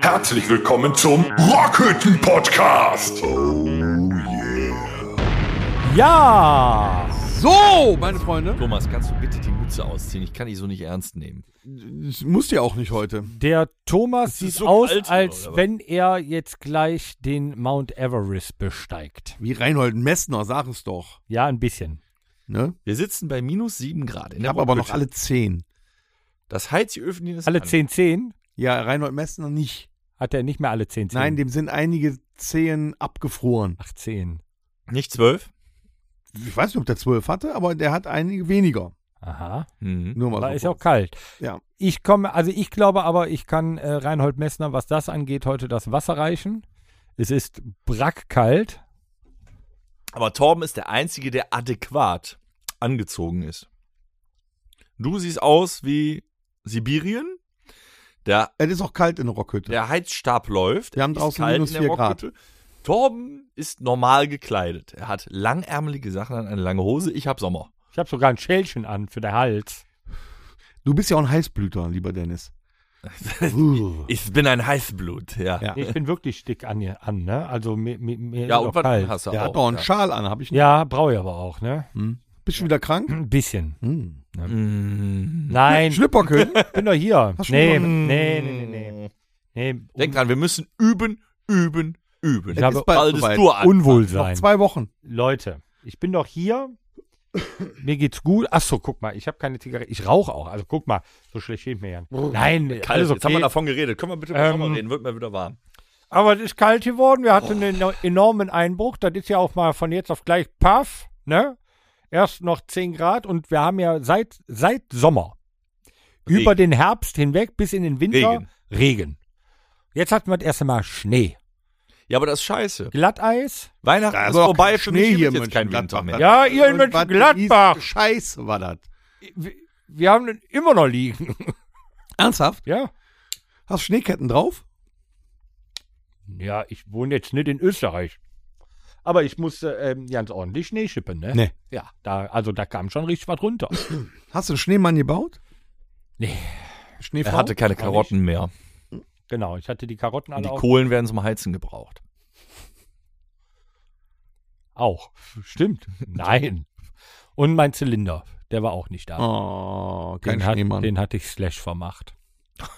Herzlich willkommen zum Rockhütten Podcast. Ja! So, meine Freunde. Thomas, kannst du bitte die Mütze ausziehen? Ich kann dich so nicht ernst nehmen. Ich muss ja auch nicht heute. Der Thomas sieht so aus, hier, als oder wenn er jetzt gleich den Mount Everest besteigt. Wie Reinhold Messner, sag es doch. Ja, ein bisschen. Ne? Wir sitzen bei minus sieben Grad. In Ich der habe aber noch alle zehn. Das Heizöfen ist Alle an. 10 10 Ja, Reinhold Messner nicht. hat er nicht mehr alle 10 10. Nein, dem sind einige Zehen abgefroren. Ach, 10. Nicht zwölf? Ich weiß nicht, ob der zwölf hatte, aber der hat einige weniger. Aha. Mhm. Nur mal Da so ist ja auch kurz. kalt. Ja. Ich komme, also ich glaube aber, ich kann äh, Reinhold Messner, was das angeht, heute das Wasser reichen. Es ist brackkalt. Aber Torben ist der Einzige, der adäquat angezogen ist. Du siehst aus wie Sibirien. Der, Es ist auch kalt in der Rockhütte. der Heizstab läuft. Wir haben draußen kalt minus in der vier Grad. Rockhütte. Torben ist normal gekleidet. Er hat langärmelige Sachen an, eine lange Hose. Ich hab Sommer. Ich habe sogar ein Schälchen an für den Hals. Du bist ja auch ein Heißblüter, lieber Dennis. Ich bin ein Heißblut, ja. Ja. Ich bin wirklich dick an, an ne? Also mir, mir, mir Ja, ist und auch was kalt. hast du Der auch? hat doch einen ja. Schal an, habe ich nicht. Ja, brauche ich aber auch, ne? Hm. Bist du wieder krank? Ein bisschen. Hm. Mm. Nein, Schlipperkönig? bin doch hier. Hast Nee, nee, nee, nee, nee. nee. Denk dran, wir müssen üben, üben, üben. Ich habe ist bald Bald an. Noch Unwohlsein. zwei Wochen. Leute, ich bin doch hier. Mir geht's gut. Ach so, guck mal, ich habe keine Zigarette. Ich rauche auch. Also guck mal, so schlecht geht mir ja. Nein, Kalt, alles jetzt haben wir okay. davon geredet. Können wir bitte Ähm, Sommer reden? Wird mir wieder warm. Aber es ist kalt geworden. Wir hatten einen enormen Einbruch. Das ist ja auch mal von jetzt auf gleich paff, ne? Erst noch 10 Grad und wir haben ja seit, seit Sommer Regen. über den Herbst hinweg bis in den Winter Regen. Regen. Jetzt hatten wir das erste Mal Schnee. Ja, aber das ist scheiße. Glatteis. Weihnachten ist vorbei. Für Schnee mich hier hier in jetzt kein Winter mehr. Ja, ihr in was Mönchengladbach. Scheiße war das. Wir, wir haben den immer noch liegen. Ernsthaft? Ja. Hast Schneeketten drauf? Ja, ich wohne jetzt nicht in Österreich. Aber ich musste ähm, ganz ordentlich Schnee schippen, ne? Nee. Ja, da, also da kam schon richtig was runter. Hast du einen Schneemann gebaut? Nee. Schneefrau? Er hatte keine Karotten mehr. Genau, ich hatte die Karotten Und alle die auch. Kohlen werden zum Heizen gebraucht. auch. Stimmt. Nein. Und mein Zylinder, der war auch nicht da. Oh, kein den, hat, Schneemann. den hatte ich slash vermacht.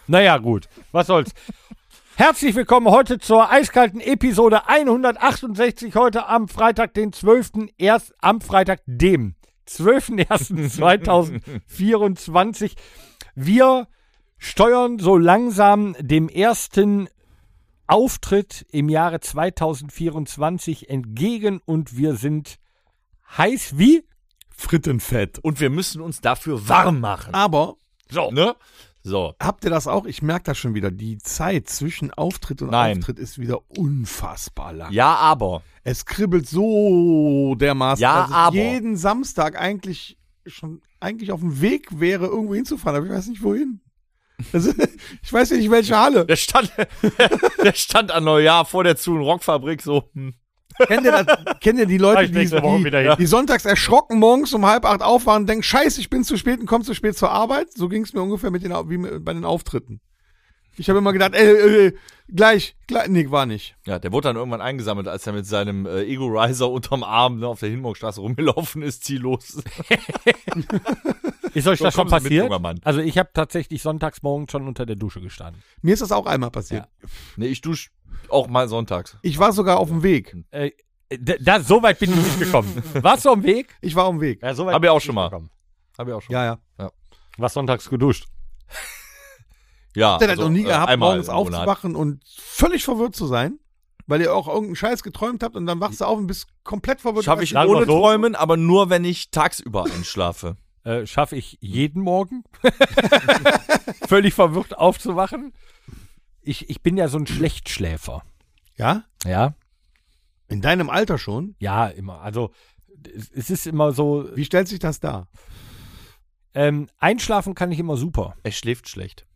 Naja, gut. Was soll's. Herzlich willkommen heute zur eiskalten Episode 168. Heute am Freitag, den 12. Erst, am Freitag, dem 12.01.2024. Wir steuern so langsam dem ersten Auftritt im Jahre 2024 entgegen und wir sind heiß wie? Frittenfett. Und wir müssen uns dafür warm machen. Aber So. Ne? So. habt ihr das auch? Ich merke das schon wieder. Die Zeit zwischen Auftritt und Nein. Auftritt ist wieder unfassbar lang. Ja, aber. Es kribbelt so dermaßen, Ja, dass ich aber. jeden Samstag eigentlich schon eigentlich auf dem Weg wäre, irgendwo hinzufahren, aber ich weiß nicht wohin. Also, ich weiß ja nicht, welche Halle. Der stand, der stand an Neujahr vor der Zu- und Rockfabrik so. Hm. Kennt ihr, das, kennt ihr die Leute, die, die, die sonntags erschrocken morgens um halb acht aufwachen und denken, scheiße, ich bin zu spät und komme zu spät zur Arbeit? So ging es mir ungefähr mit den, wie bei den Auftritten. Ich habe immer gedacht, ey, äh, gleich, gleich, nee, war nicht. Ja, der wurde dann irgendwann eingesammelt, als er mit seinem äh, Ego-Riser unterm Arm ne, auf der Hinburgstraße rumgelaufen ist, ziellos. Ist euch So, das schon mit, passiert? Mann. Also ich habe tatsächlich sonntags morgens schon unter der Dusche gestanden. Mir ist das auch einmal passiert. nee, ich dusche auch mal sonntags. Ich war sogar auf dem Weg. Äh, da, so weit bin ich nicht gekommen. Warst du am Weg? Ich war auf dem Weg. Ja, so weit Hab ich auch schon mal. gekommen. Hab ich auch schon. Ja, ja. Was sonntags geduscht. Ja, Habt ihr das also, noch nie äh, gehabt, morgens aufzuwachen und völlig verwirrt zu sein? Weil ihr auch irgendeinen Scheiß geträumt habt und dann wachst du auf und bist komplett verwirrt. Schaffe ich ohne so. Träumen, aber nur, wenn ich tagsüber einschlafe. Äh, Schaffe ich jeden Morgen, völlig verwirrt aufzuwachen. Ich, ich bin ja so ein Schlechtschläfer. Ja? Ja? In deinem Alter schon? Ja, immer. Also es, es ist immer so, Wie stellt sich das dar? ähm, einschlafen kann ich immer super. Er schläft schlecht.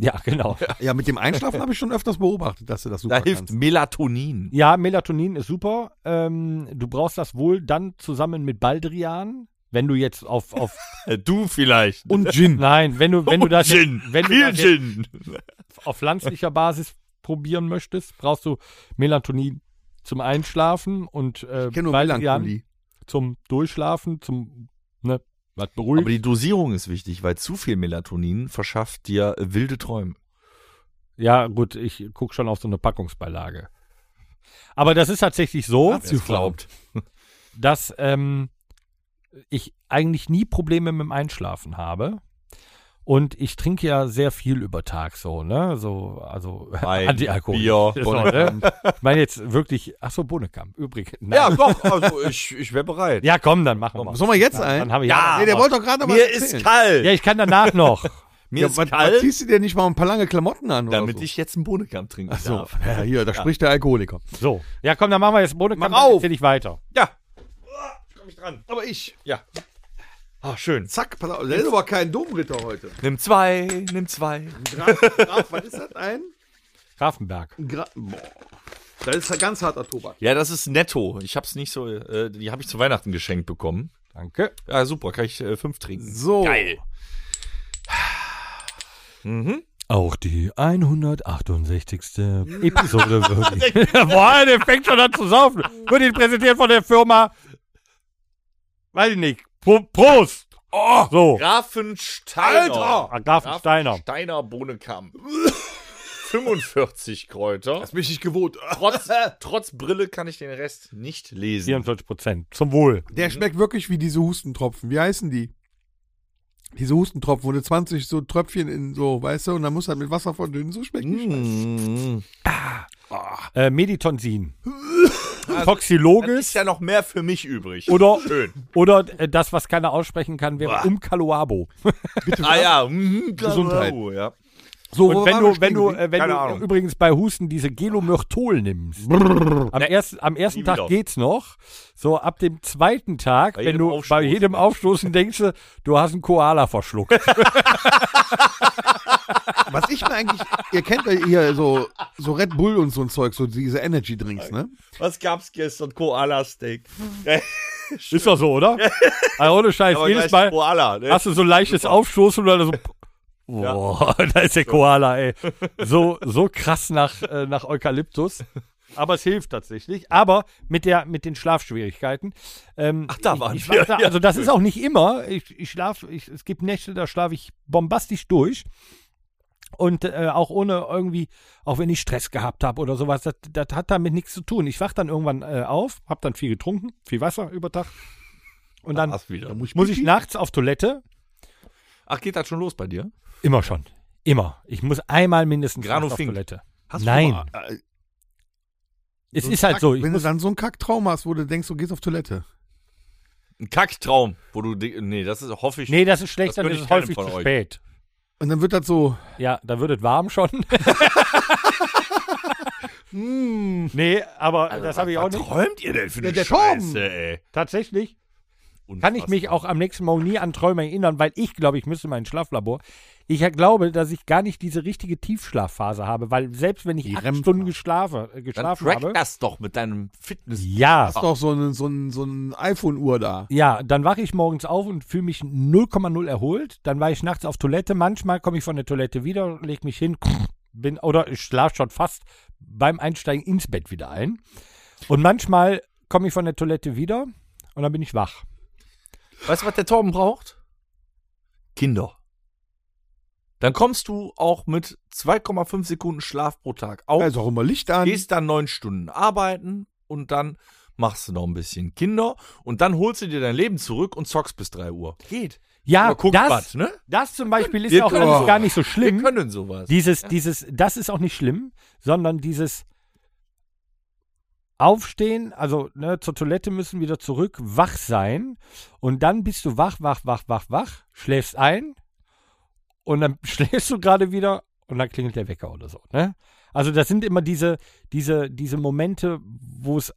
Ja, genau. Ja, mit dem Einschlafen habe ich schon öfters beobachtet, dass du das super Da hilft kannst. Melatonin. Ja, Melatonin ist super. Ähm, du brauchst das wohl dann zusammen mit Baldrian. Wenn du jetzt auf, auf Äh, Du vielleicht. Und Gin. nein, wenn du, wenn du das, Gin. wenn du Viel das jetzt Gin. auf pflanzlicher Basis probieren möchtest, brauchst du Melatonin zum Einschlafen und äh, Melancholie. zum Durchschlafen, zum, ne, was beruhigt. Aber die Dosierung ist wichtig, weil zu viel Melatonin verschafft dir wilde Träume. Ja, gut, ich gucke schon auf so eine Packungsbeilage. Aber das ist tatsächlich so, glaubt. dass ähm, ich eigentlich nie Probleme mit dem Einschlafen habe. Und ich trinke ja sehr viel über Tag so, ne? So, also Wein, Antialkohol. Bier, so, ne? Ich meine jetzt wirklich, ach so, Bohnekamp, übrigens. Ja, doch, also ich, ich wäre bereit. ja, komm, dann machen wir. Sollen wir jetzt Dann, ein? dann habe ich Ja, nee, der wollte doch gerade noch was Mir erzählen. ist kalt. Ja, ich kann danach noch. Mir Ja, ist was, was kalt, ziehst du dir nicht mal ein paar lange Klamotten an? oder damit so? ich jetzt einen Bohnenkamp trinken Ach so, darf. ja, hier, da spricht der Alkoholiker. So. Ja, komm, dann machen wir jetzt Bohnekamp, Mach dann auf. erzähl ich weiter. Ja. Dran. Aber ich. Ja. Ah, schön. Zack, pass auf, der ist aber kein Domritter heute. Nimm zwei, nimm zwei. Graf, Graf, was ist das? Ein? Grafenberg. Gra Boah. Das ist ein ganz harter Tobak. Ja, das ist netto. Ich hab's nicht so, äh, die habe ich zu Weihnachten geschenkt bekommen. Danke. Ja, super, kann ich äh, fünf trinken. So. Geil. Mhm. Auch die 168. Episode wirklich. Boah, der fängt schon an zu saufen. Wird Ihnen präsentiert von der Firma. Weiß ich nicht. Pro Prost! Oh, So. Grafensteiner. Ah, Grafensteiner. Steiner Bohnenkamp. 45 Kräuter. Das bin ich nicht gewohnt. Trotz, trotz Brille kann ich den Rest nicht lesen. 44 Prozent. Zum Wohl. Der schmeckt wirklich wie diese Hustentropfen. Wie heißen die? Diese Hustentropfen, wo du 20 so Tröpfchen in so, weißt du, und dann muss halt mit Wasser verdünnen. So schmeckt die. Mm. Äh, Meditonsin. Ist Toxilogis. ja noch mehr für mich übrig. Oder, Schön. oder äh, das, was keiner aussprechen kann, wäre. Umkaluabo. Ah ja, mhm, Gesundheit. genau, ja. So, Und wenn du, wenn du, äh, wenn du Ahnung. übrigens bei Husten diese Gelomyrtol nimmst, am, ersten, am ersten Nie Tag wieder. geht's noch. So ab dem zweiten Tag, Bei wenn du bei Aufstoßen. jedem Aufstoßen denkst, du, du hast einen Koala verschluckt. Was ich mir eigentlich, ihr kennt ja hier so, so Red Bull und so ein Zeug, so diese Energy Drinks, ne? Was gab's gestern? Koala-Steak. Ist doch so, oder? Also ohne Scheiß, Aber jedes Mal Koala, ne? hast du so ein leichtes Aufstoßen oder so. Boah, da ist der Koala, ey. So, so krass nach, äh, nach Eukalyptus. Aber es hilft tatsächlich. Aber mit, der, mit den Schlafschwierigkeiten. Ähm, Ach, da ich, waren ich wir. wach da, Ja, Also, das ist auch nicht immer. Ich, ich schlafe, ich, es gibt Nächte, da schlafe ich bombastisch durch. Und äh, auch ohne irgendwie, auch wenn ich Stress gehabt habe oder sowas, das, das hat damit nichts zu tun. Ich wach dann irgendwann äh, auf, hab dann viel getrunken, viel Wasser über Tag. Und dann War's wieder. muss muss ich nachts auf Toilette. Ach, geht das schon los bei dir? Immer schon. Immer. Ich muss einmal mindestens Grano auf Fink. Toilette. Hast du Nein. mal, äh, Es so ist halt Kack- so. Ich Wenn muss, du dann so einen Kacktraum hast, wo du denkst, du gehst auf Toilette. Ein Kacktraum, wo du, nee, das ist, hoffe ich. nee, das ist schlecht, Das dann ist ich es häufig zu euch. spät. Und dann wird das so, Ja, da wird es warm schon. nee, aber das habe ich auch was nicht. träumt ihr denn für eine Ja, der Scheiße, ey? Tatsächlich kann ich mich auch am nächsten Morgen nie an Träume erinnern, weil ich glaube, ich müsste mein Schlaflabor. Ich glaube, dass ich gar nicht diese richtige Tiefschlafphase habe, weil selbst wenn ich Die acht REM-Phase. Stunden geschlafen, äh, Dann geschlafen track habe, das doch mit deinem Fitness. ja, hast doch so ein, so ein, so ein iPhone-Uhr da. Ja, dann wache ich morgens auf und fühle mich 0,0 erholt. Dann war ich nachts auf Toilette. Manchmal komme ich von der Toilette wieder, lege mich hin, bin oder ich schlafe schon fast beim Einsteigen ins Bett wieder ein. Und manchmal komme ich von der Toilette wieder und dann bin ich wach. Weißt du, was der Torben braucht? Kinder. Dann kommst du auch mit 2,5 Sekunden Schlaf pro Tag auf, Da ist auch immer Licht an. gehst dann neun Stunden arbeiten und dann machst du noch ein bisschen Kinder und dann holst du dir dein Leben zurück und zockst bis 3 Uhr. Geht. Ja, das, was, ne? das zum Beispiel ist Wir auch können- gar nicht so Wir schlimm. können sowas. Dieses, dieses, das ist auch nicht schlimm, sondern dieses Aufstehen, also ne, zur Toilette müssen, wieder zurück, wach sein und dann bist du wach, wach, wach, wach, wach, schläfst ein und dann schläfst du gerade wieder und dann klingelt der Wecker oder so. Ne? Also das sind immer diese, diese, diese Momente, wo es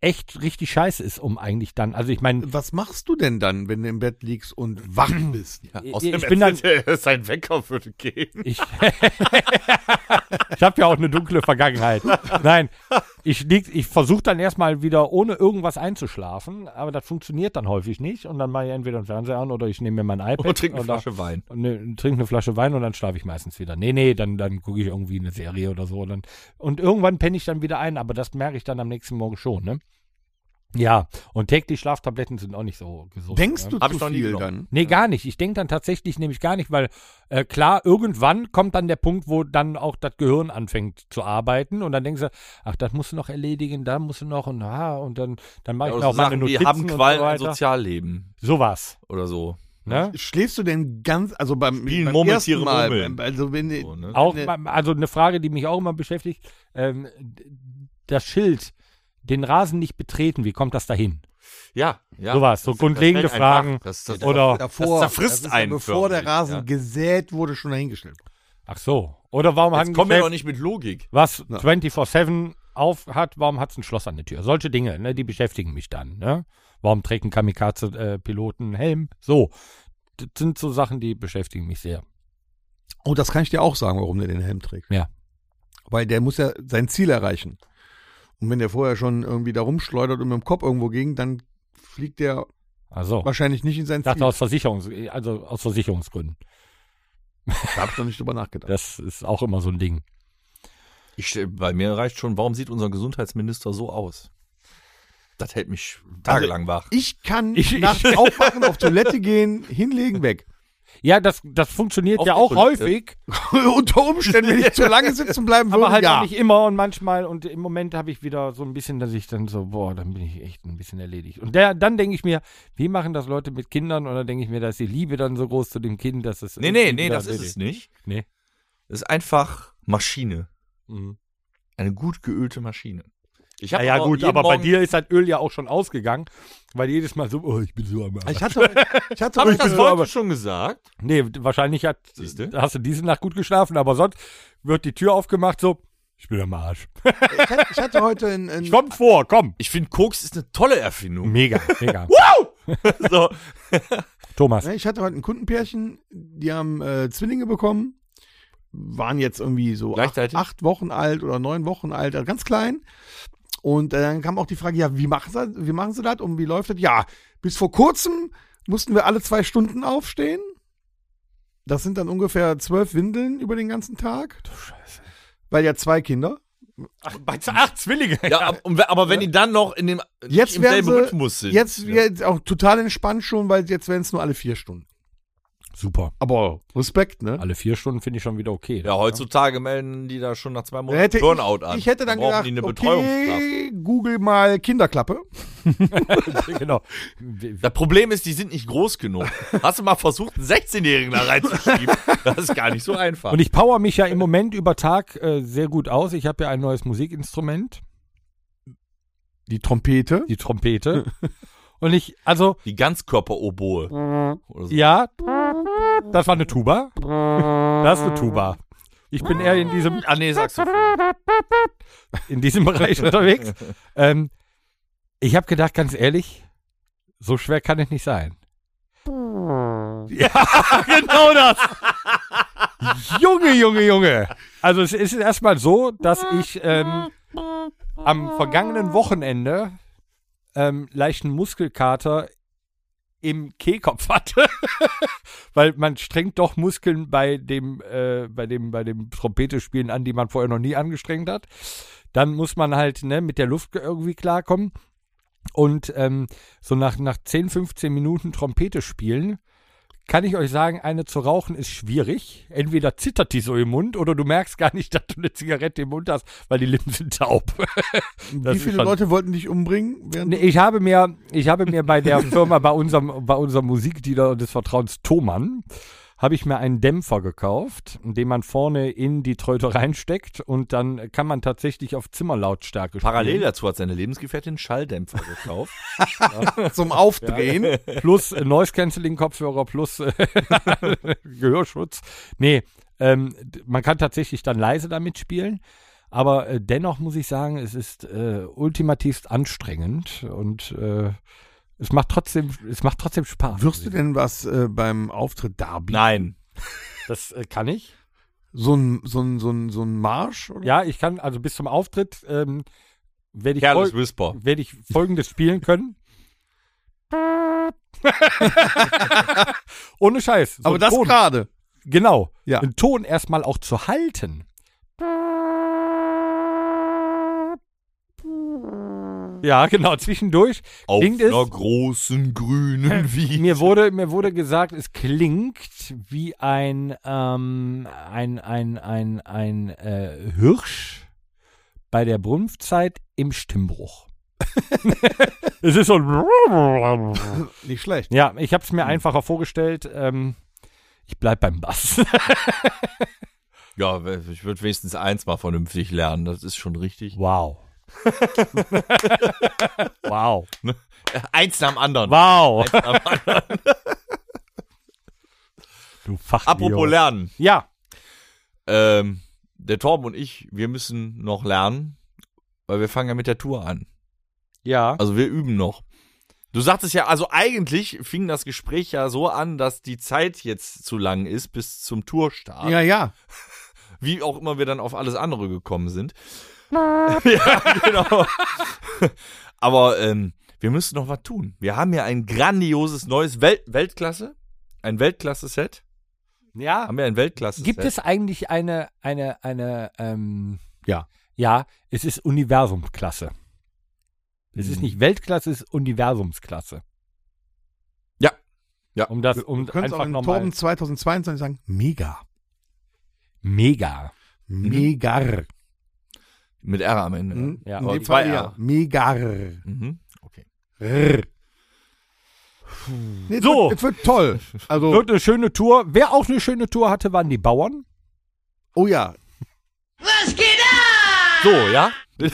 echt richtig scheiße ist, um eigentlich dann, also ich meine, Was machst du denn dann, wenn du im Bett liegst und wach bist? ich, Außerdem ich bin dann, sein Wecker würde gehen. ich, ich habe ja auch eine dunkle Vergangenheit. Nein, ich, lieg- ich versuche dann erstmal wieder ohne irgendwas einzuschlafen, aber das funktioniert dann häufig nicht und dann mache ich entweder den Fernseher an oder ich nehme mir mein iPad Und trinkt eine oder- Flasche Wein. und ne, trinke eine Flasche Wein und dann schlafe ich meistens wieder. Nee, nee, dann, dann gucke ich irgendwie eine Serie oder so. Und, dann, und irgendwann penne ich dann wieder ein, aber das merke ich dann am nächsten Morgen schon, ne? Ja, und täglich Schlaftabletten sind auch nicht so gesund. Denkst ne? du Hab zu ich noch viel dann? Nee, gar nicht. Ich denke dann tatsächlich nämlich gar nicht, weil äh, klar, irgendwann kommt dann der Punkt, wo dann auch das Gehirn anfängt zu arbeiten und dann denkst du, ach, das musst du noch erledigen, da musst du noch und ah, und dann, dann mache ich Ja, mir oder auch so meine Notizen wie haben und Qualen so ein weiter. Sozialleben Sowas, oder so. ne? Schläfst du denn ganz, also beim, Spielen beim Murmeltiere ersten Mal, beim- also wenn so ne? Auch, Ne. also eine Frage, die mich auch immer beschäftigt, ähm, das Schild, den Rasen nicht betreten, wie kommt das dahin? Ja, ja. Sowas, so Das- grundlegende. Fragen. Das, das, Oder, davor, Das zerfrisst einen ja, bevor der Rasen ja. gesät wurde, schon dahingestellt. ach so, oder warum hat Jetzt ein kommen wir doch nicht mit Logik. was Ja. 24-7 auf hat, warum hat es ein Schloss an der Tür? Solche Dinge, ne, die beschäftigen mich dann. Ne? Warum trägt ein Kamikaze-Piloten einen Helm? So, das sind so Sachen, die beschäftigen mich sehr. Oh, das kann ich dir auch sagen, warum der den Helm trägt. Ja. Weil der muss ja sein Ziel erreichen. Und wenn der vorher schon irgendwie da rumschleudert und mit dem Kopf irgendwo ging, dann fliegt der Also, wahrscheinlich nicht in sein Ziel. aus Versicherungs also aus Versicherungsgründen. Da hab ich noch nicht drüber nachgedacht. Das ist auch immer so ein Ding. Ich, stell- bei mir reicht schon, warum sieht unser Gesundheitsminister so aus? Das hält mich tagelang wach. Ich kann Ich- ich- aufwachen, auf Toilette gehen, hinlegen, weg. Ja, das, das funktioniert Auf ja auch Toilette. häufig, Unter Umständen, wenn ich zu lange sitzen bleiben würde, aber halt ja. auch nicht immer und manchmal. Und im Moment habe ich wieder so ein bisschen, dass ich dann so, boah, dann bin ich echt ein bisschen erledigt. Und der, dann denke ich mir, wie machen das Leute mit Kindern? Und dann denke ich mir, da ist die Liebe dann so groß zu dem Kind, dass es. Nee, nee, nee, das ist es nicht. Nee. Das ist einfach Maschine. Mhm. Eine gut geölte Maschine. Ich Ja, hab ja, auch gut, aber bei Morgen- dir ist das Öl ja auch schon ausgegangen, weil jedes Mal so, oh, ich bin so am Arsch. Ich hatte, heute- ich hatte Hab ich das so, heute aber- schon gesagt? Nee, wahrscheinlich hat, Siehste? hast du diese Nacht gut geschlafen, aber sonst wird die Tür aufgemacht, so, ich bin am Arsch. ich hatte, ich hatte heute ein, ein Kommt vor, komm. Ich finde, Koks ist eine tolle Erfindung. Mega, mega. so. Thomas. Ich hatte heute ein Kundenpärchen, die haben äh, Zwillinge bekommen, waren jetzt irgendwie so acht, acht Wochen alt oder neun Wochen alt, also ganz klein. Und äh, dann kam auch die Frage, ja, wie machen sie, wie machen sie das und wie läuft das? Ja, bis vor kurzem mussten wir alle zwei Stunden aufstehen. Das sind dann ungefähr zwölf Windeln über den ganzen Tag. Du Scheiße. Weil ja zwei Kinder. Ach, bei ach Zwillinge. Ja, ab- aber wenn die dann noch in dem Jetzt im werden selben sie- Rhythmus sind. Jetzt, ja. jetzt auch total entspannt schon, weil jetzt werden es nur alle vier Stunden. Super. Aber Respekt, ne? Alle vier Stunden finde ich schon wieder okay. ja, heutzutage melden die da schon nach zwei Da Monaten hätte Burnout ich, an. ich hätte dann brauchen gedacht, okay, google mal Kinderklappe. genau. Das Problem ist, die sind nicht groß genug. Hast du mal versucht, einen 16-Jährigen da reinzuschieben? Das ist gar nicht so einfach. Und ich power mich ja im Moment über Tag äh, sehr gut aus. Ich habe ja ein neues Musikinstrument, Die Trompete. die Trompete. Und ich, also, die Ganzkörper-Oboe. Oder so. ja, das war eine Tuba. Das ist eine Tuba. Ich bin eher in diesem, Ah, nee, sagst du. in diesem Bereich unterwegs. Ähm, ich habe gedacht, ganz ehrlich, so schwer kann es nicht sein. Ja, genau das. Junge, Junge, Junge. Also es ist erstmal so, dass ich ähm, am vergangenen Wochenende ähm, leichten Muskelkater im Kehlkopf hatte, weil man strengt doch Muskeln bei dem, äh, bei dem, bei dem Trompetespielen an, die man vorher noch nie angestrengt hat. Dann muss man halt ne, mit der Luft irgendwie klarkommen. Und ähm, so nach, nach 10, 15 Minuten Trompete spielen, kann ich euch sagen, eine zu rauchen ist schwierig. Entweder zittert die so im Mund oder du merkst gar nicht, dass du eine Zigarette im Mund hast, weil die Lippen sind taub. Wie viele Leute wollten dich umbringen? Nee, ich habe mir, ich habe mir bei der Firma, bei unserem, bei unserem Musikdealer des Vertrauens Thomann, habe ich mir einen Dämpfer gekauft, den man vorne in die Tröte reinsteckt und dann kann man tatsächlich auf Zimmerlautstärke Parallel spielen. dazu hat seine Lebensgefährtin einen Schalldämpfer gekauft. zum Aufdrehen. Plus äh, Noise Cancelling Kopfhörer plus äh, Gehörschutz. Nee, ähm, man kann tatsächlich dann leise damit spielen. Aber äh, dennoch muss ich sagen, es ist äh, ultimativst anstrengend und äh, es macht trotzdem, es macht trotzdem Spaß. Wirst du denn was äh, beim Auftritt darbieten? Nein. Das äh, kann ich. So ein, so ein, so ein, so ein Marsch? Oder? Ja, ich kann, also bis zum Auftritt ähm, werde ich, Careless fol Whisper. werd ich folgendes spielen können. Ohne Scheiß. So Aber das Ton. gerade. Genau. Ja. Den Ton erstmal auch zu halten. Ja, genau, zwischendurch Auf klingt es. einer großen grünen Wiese. Mir wurde, mir wurde gesagt, es klingt wie ein, ähm, ein, ein, ein, ein äh, Hirsch bei der Brunftzeit im Stimmbruch. es ist so Nicht schlecht. Ja, ich habe es mir einfacher vorgestellt. Ähm, ich bleib beim Bass. Ja, ich würde wenigstens eins mal vernünftig lernen. Das ist schon richtig. wow. wow. Eins nach dem anderen. Wow. Eins nach dem anderen. Du Fach. Apropos lernen. Ja. Ähm, der Torben und ich, wir müssen noch lernen, weil wir fangen ja mit der Tour an. Ja. Also wir üben noch. Du sagtest ja, also eigentlich fing das Gespräch ja so an, dass die Zeit jetzt zu lang ist bis zum Tourstart. Ja, ja. Wie auch immer wir dann auf alles andere gekommen sind. ja, genau. Aber ähm, wir müssen noch was tun. Wir haben ja ein grandioses neues Welt Weltklasse, ein Weltklasse-Set. Ja. Haben wir ein Weltklasse-Set? Gibt es eigentlich eine, eine, eine, ähm, Ja. Ja, es ist Universumsklasse. Es ist Hm. nicht Weltklasse, es ist Universumsklasse. Ja. Ja. Um das, um einfach in nochmal. Torben 2022 sagen, mega. Mega. Megar. Mit R am Ende. Hm? Ja. In dem zwei Fall R. ja. Megar. Mhm. Okay. Rrr. Nee, So. Wird, es wird toll. Also, Wird eine schöne Tour. Wer auch eine schöne Tour hatte, waren die Bauern. oh ja. So, ja?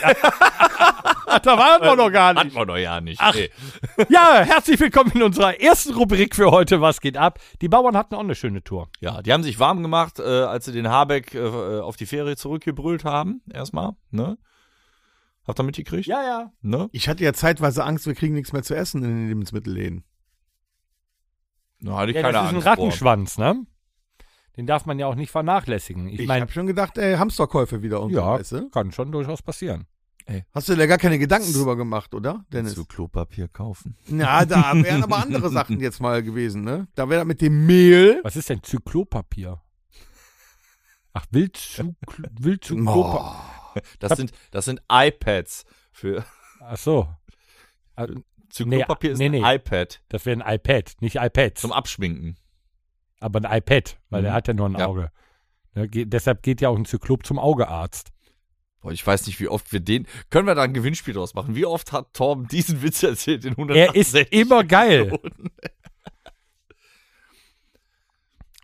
da waren wir noch gar Hatten wir doch ja nicht. Ach. Nee. Ja, herzlich willkommen in unserer ersten Rubrik für heute. Was geht ab? Die Bauern hatten auch eine schöne Tour. Ja, die haben sich warm gemacht, äh, als sie den Habeck äh, auf die Ferie zurückgebrüllt haben. Erstmal, ne? Habt ihr mitgekriegt? Ja, ja. Ne? Ich hatte ja zeitweise Angst, wir kriegen nichts mehr zu essen in den Lebensmittelläden. Da hatte ich ja keine das ist ein Angst vor. Rattenschwanz, ne? Den darf man ja auch nicht vernachlässigen. Ich, Ich meine, habe schon gedacht, ey, Hamsterkäufe wieder und so, ja, weißt du? kann schon durchaus passieren. Hast du dir gar keine Gedanken drüber gemacht, oder, Dennis? Zu Klopapier kaufen. Ja, da wären aber andere Sachen jetzt mal gewesen, ne? Da wäre mit dem Mehl. Was ist denn Zyklopapier? Ach, Wildzyk Wildzyklopapier. Oh. Das sind, das sind iPads für Ach so. Ah, Zyklopapier Nee, ist nee, ein iPad Das wäre ein iPad, nicht iPads. zum Abschminken. aber ein iPad, weil Mhm. der hat ja nur ein Ja. Auge. Ne, geht, deshalb geht ja auch ein Zyklop zum Augearzt. Boah, ich weiß nicht, wie oft wir den. Können wir da ein Gewinnspiel draus machen? Wie oft hat Torben diesen Witz erzählt in 100 Er ist immer geil.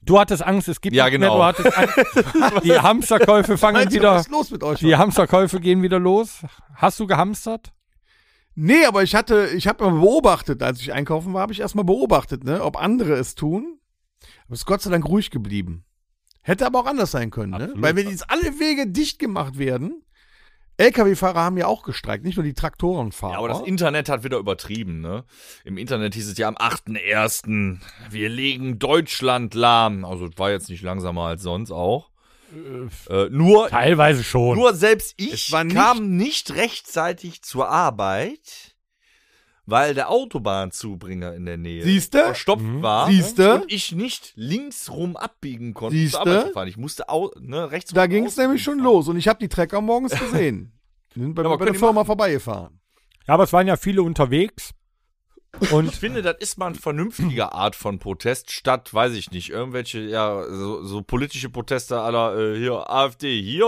Du hattest Angst, es gibt Ja, nicht genau. mehr, du hattest Angst. Die Hamsterkäufe fangen Meinst du, wieder, was ist los mit euch? die Hamsterkäufe gehen wieder los. Hast du gehamstert? Nee, aber ich hatte, ich habe mal beobachtet, als ich einkaufen war, habe ich erstmal beobachtet, ne, ob andere es tun. Aber es ist Gott sei Dank ruhig geblieben. Hätte aber auch anders sein können, ne? Absolut. Weil wenn jetzt alle Wege dicht gemacht werden, LKW-Fahrer haben ja auch gestreikt, nicht nur die Traktorenfahrer. Ja, aber das Internet hat wieder übertrieben, ne? Im Internet hieß es ja am 8.1. Wir legen Deutschland lahm. Also es war jetzt nicht langsamer als sonst auch. Äh, nur, Teilweise schon. nur selbst ich nicht- kam nicht rechtzeitig zur Arbeit, weil der Autobahnzubringer in der Nähe Siehste? verstopft Mhm. war. Siehste? Und ich nicht links rum abbiegen konnte, um Siehste? zur Arbeit zu fahren. Ich musste au ne, rechts da ging es nämlich schon fahren. los und ich habe die Trecker morgens gesehen. Die sind bei, Ja, bei können der Firma vorbeigefahren. Ja, aber es waren ja viele unterwegs. Ich Und finde, das ist mal eine vernünftige Art von Protest, statt, weiß ich nicht, irgendwelche, ja, so, so politische Proteste aller, äh, hier, AfD, hier,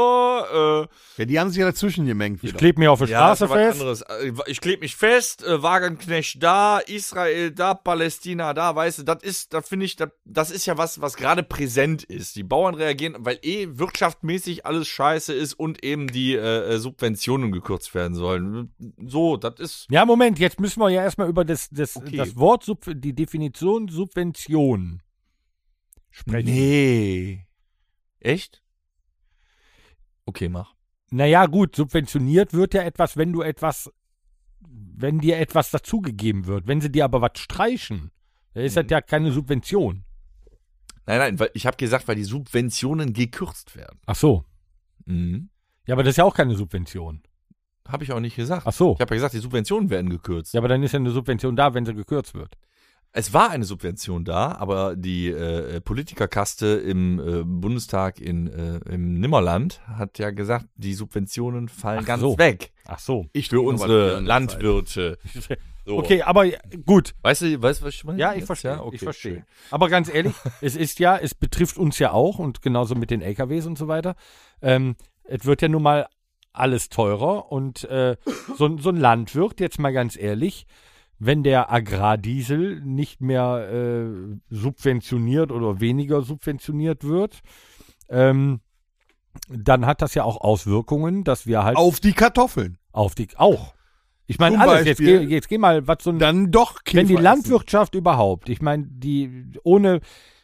äh, Ja, die haben sich ja dazwischen gemengt ich wieder. klebe mir auf der ja, Straße fest. anderes. Äh, Ich klebe mich fest, äh, Wagenknecht da, Israel da, Palästina da, weißt du, das ist, da finde ich, das, das ist ja was, was gerade präsent ist. Die Bauern reagieren, weil eh wirtschaftmäßig alles scheiße ist und eben die äh, äh, Subventionen gekürzt werden sollen. So, das ist, Ja, Moment, jetzt müssen wir ja erstmal über das, das, Okay. das Wort, die Definition Subvention sprechen. nee. Echt? Okay, mach. Naja, gut, subventioniert wird ja etwas, wenn du etwas, wenn dir etwas dazugegeben wird. Wenn sie dir aber was streichen, dann ist das ja keine Subvention. Nein, nein, weil ich habe gesagt, weil die Subventionen gekürzt werden. Ach so. Mhm. Ja, aber das ist ja auch keine Subvention. Habe ich auch nicht gesagt. Ach so. Ich habe ja gesagt, die Subventionen werden gekürzt. Ja, aber dann ist ja eine Subvention da, wenn sie gekürzt wird. Es war eine Subvention da, aber die äh, Politikerkaste im äh, Bundestag in, äh, im Nimmerland hat ja gesagt, die Subventionen fallen Ach ganz so. weg Ach so. Ich für unsere Landwirte. So. Okay, aber gut. Weißt du, weißt du, was ich meine? Ja, ich jetzt? verstehe. Ja, okay, ich verstehe. schön. Aber ganz ehrlich, es ist ja, es betrifft uns ja auch und genauso mit den LKWs und so weiter. Ähm, es wird ja nun mal alles teurer und äh, so, so ein Landwirt, jetzt mal ganz ehrlich, wenn der Agrardiesel nicht mehr äh, subventioniert oder weniger subventioniert wird, ähm, dann hat das ja auch Auswirkungen, dass wir halt Auf die Kartoffeln. auf die auch. Ich meine alles. Jetzt jetzt geh mal, was so ein Dann doch wenn die Käfer Landwirtschaft überhaupt, ich meine, die ohne,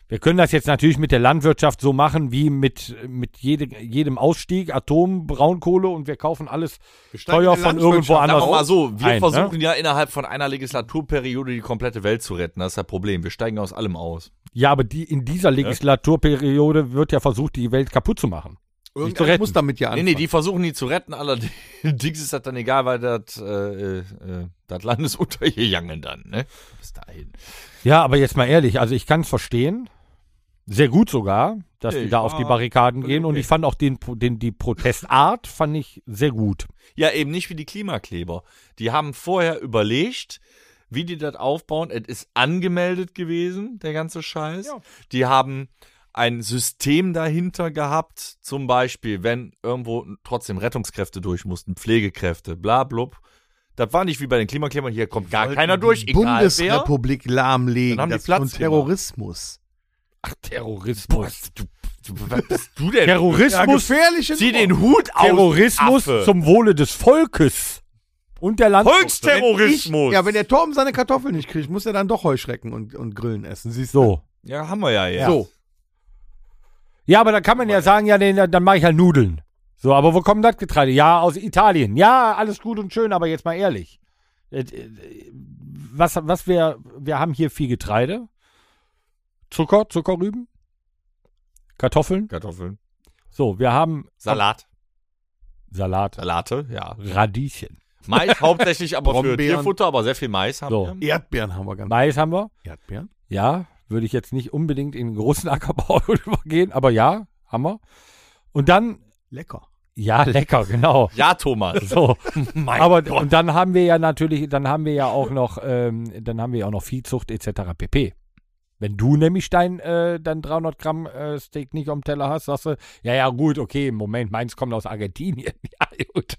wir können das jetzt natürlich mit der Landwirtschaft so machen wie mit, mit jede, jedem Ausstieg, Atom, Braunkohle und wir kaufen alles teuer von irgendwo anders. Sagen wir mal so, wir ein, ne? versuchen ja innerhalb von einer Legislaturperiode die komplette Welt zu retten. Das ist das Problem. Wir steigen aus allem aus. Ja, aber die, in dieser Legislaturperiode wird ja versucht, die Welt kaputt zu machen. Irgendeiner zu retten. muss damit ja Nee, anfangen. nee, die versuchen die zu retten. Allerdings ist das dann egal, weil das äh, äh, das Land ist untergegangen dann, ne? Bis dahin. Ja, aber jetzt mal ehrlich, also ich kann es verstehen. Sehr gut sogar, dass Ja, die ich da auf die Barrikaden gehen und okay. ich fand auch den, den, die Protestart fand ich sehr gut. Ja, eben nicht wie die Klimakleber. Die haben vorher überlegt, wie die das aufbauen. Es ist angemeldet gewesen, der ganze Scheiß. Ja. Die haben ein System dahinter gehabt, zum Beispiel, wenn irgendwo trotzdem Rettungskräfte durch mussten, Pflegekräfte, bla blub. Das war nicht wie bei den Klimaklebern, hier kommt gar keiner durch, egal wer. Bundesrepublik lahmlegen. Dann haben die das Platz und Terrorismus. Ach, Terrorismus. Du, du, was bist du denn? Terrorismus, gefährliche Zieh den Hut aus, Terrorismus Affe. zum Wohle des Volkes und der Landwirte. Volksterrorismus. Ja, wenn der Torben seine Kartoffeln nicht kriegt, muss er dann doch Heuschrecken und, und Grillen essen. Siehst du? So. ja, haben wir ja jetzt. So. Ja, aber da kann man ja sagen, ja, nee, dann mache ich halt Nudeln. So, aber wo kommt das Getreide? Ja, aus Italien. Ja, alles gut und schön, aber jetzt mal ehrlich. Äh, äh, Was, was wir, wir haben hier viel Getreide. Zucker, Zuckerrüben. Kartoffeln. Kartoffeln. So, wir haben Salat. Salat. Salate, ja. Radieschen. Mais hauptsächlich aber für. Tierfutter, aber sehr viel Mais haben So. wir. Erdbeeren haben wir ganz. Mais haben wir. Erdbeeren? Ja, würde ich jetzt nicht unbedingt in den großen Ackerbau übergehen, aber ja, haben wir. Und dann, Lecker. ja, lecker, genau. Ja, Thomas. So, mein aber Gott. und dann haben wir ja natürlich, dann haben wir ja auch noch, ähm, dann haben wir ja auch noch Viehzucht etc. pp. Wenn du nämlich dein, äh, dein 300 Gramm äh, Steak nicht am Teller hast, sagst du, ja, ja, gut, okay, Moment, meins kommt aus Argentinien. Ja, gut.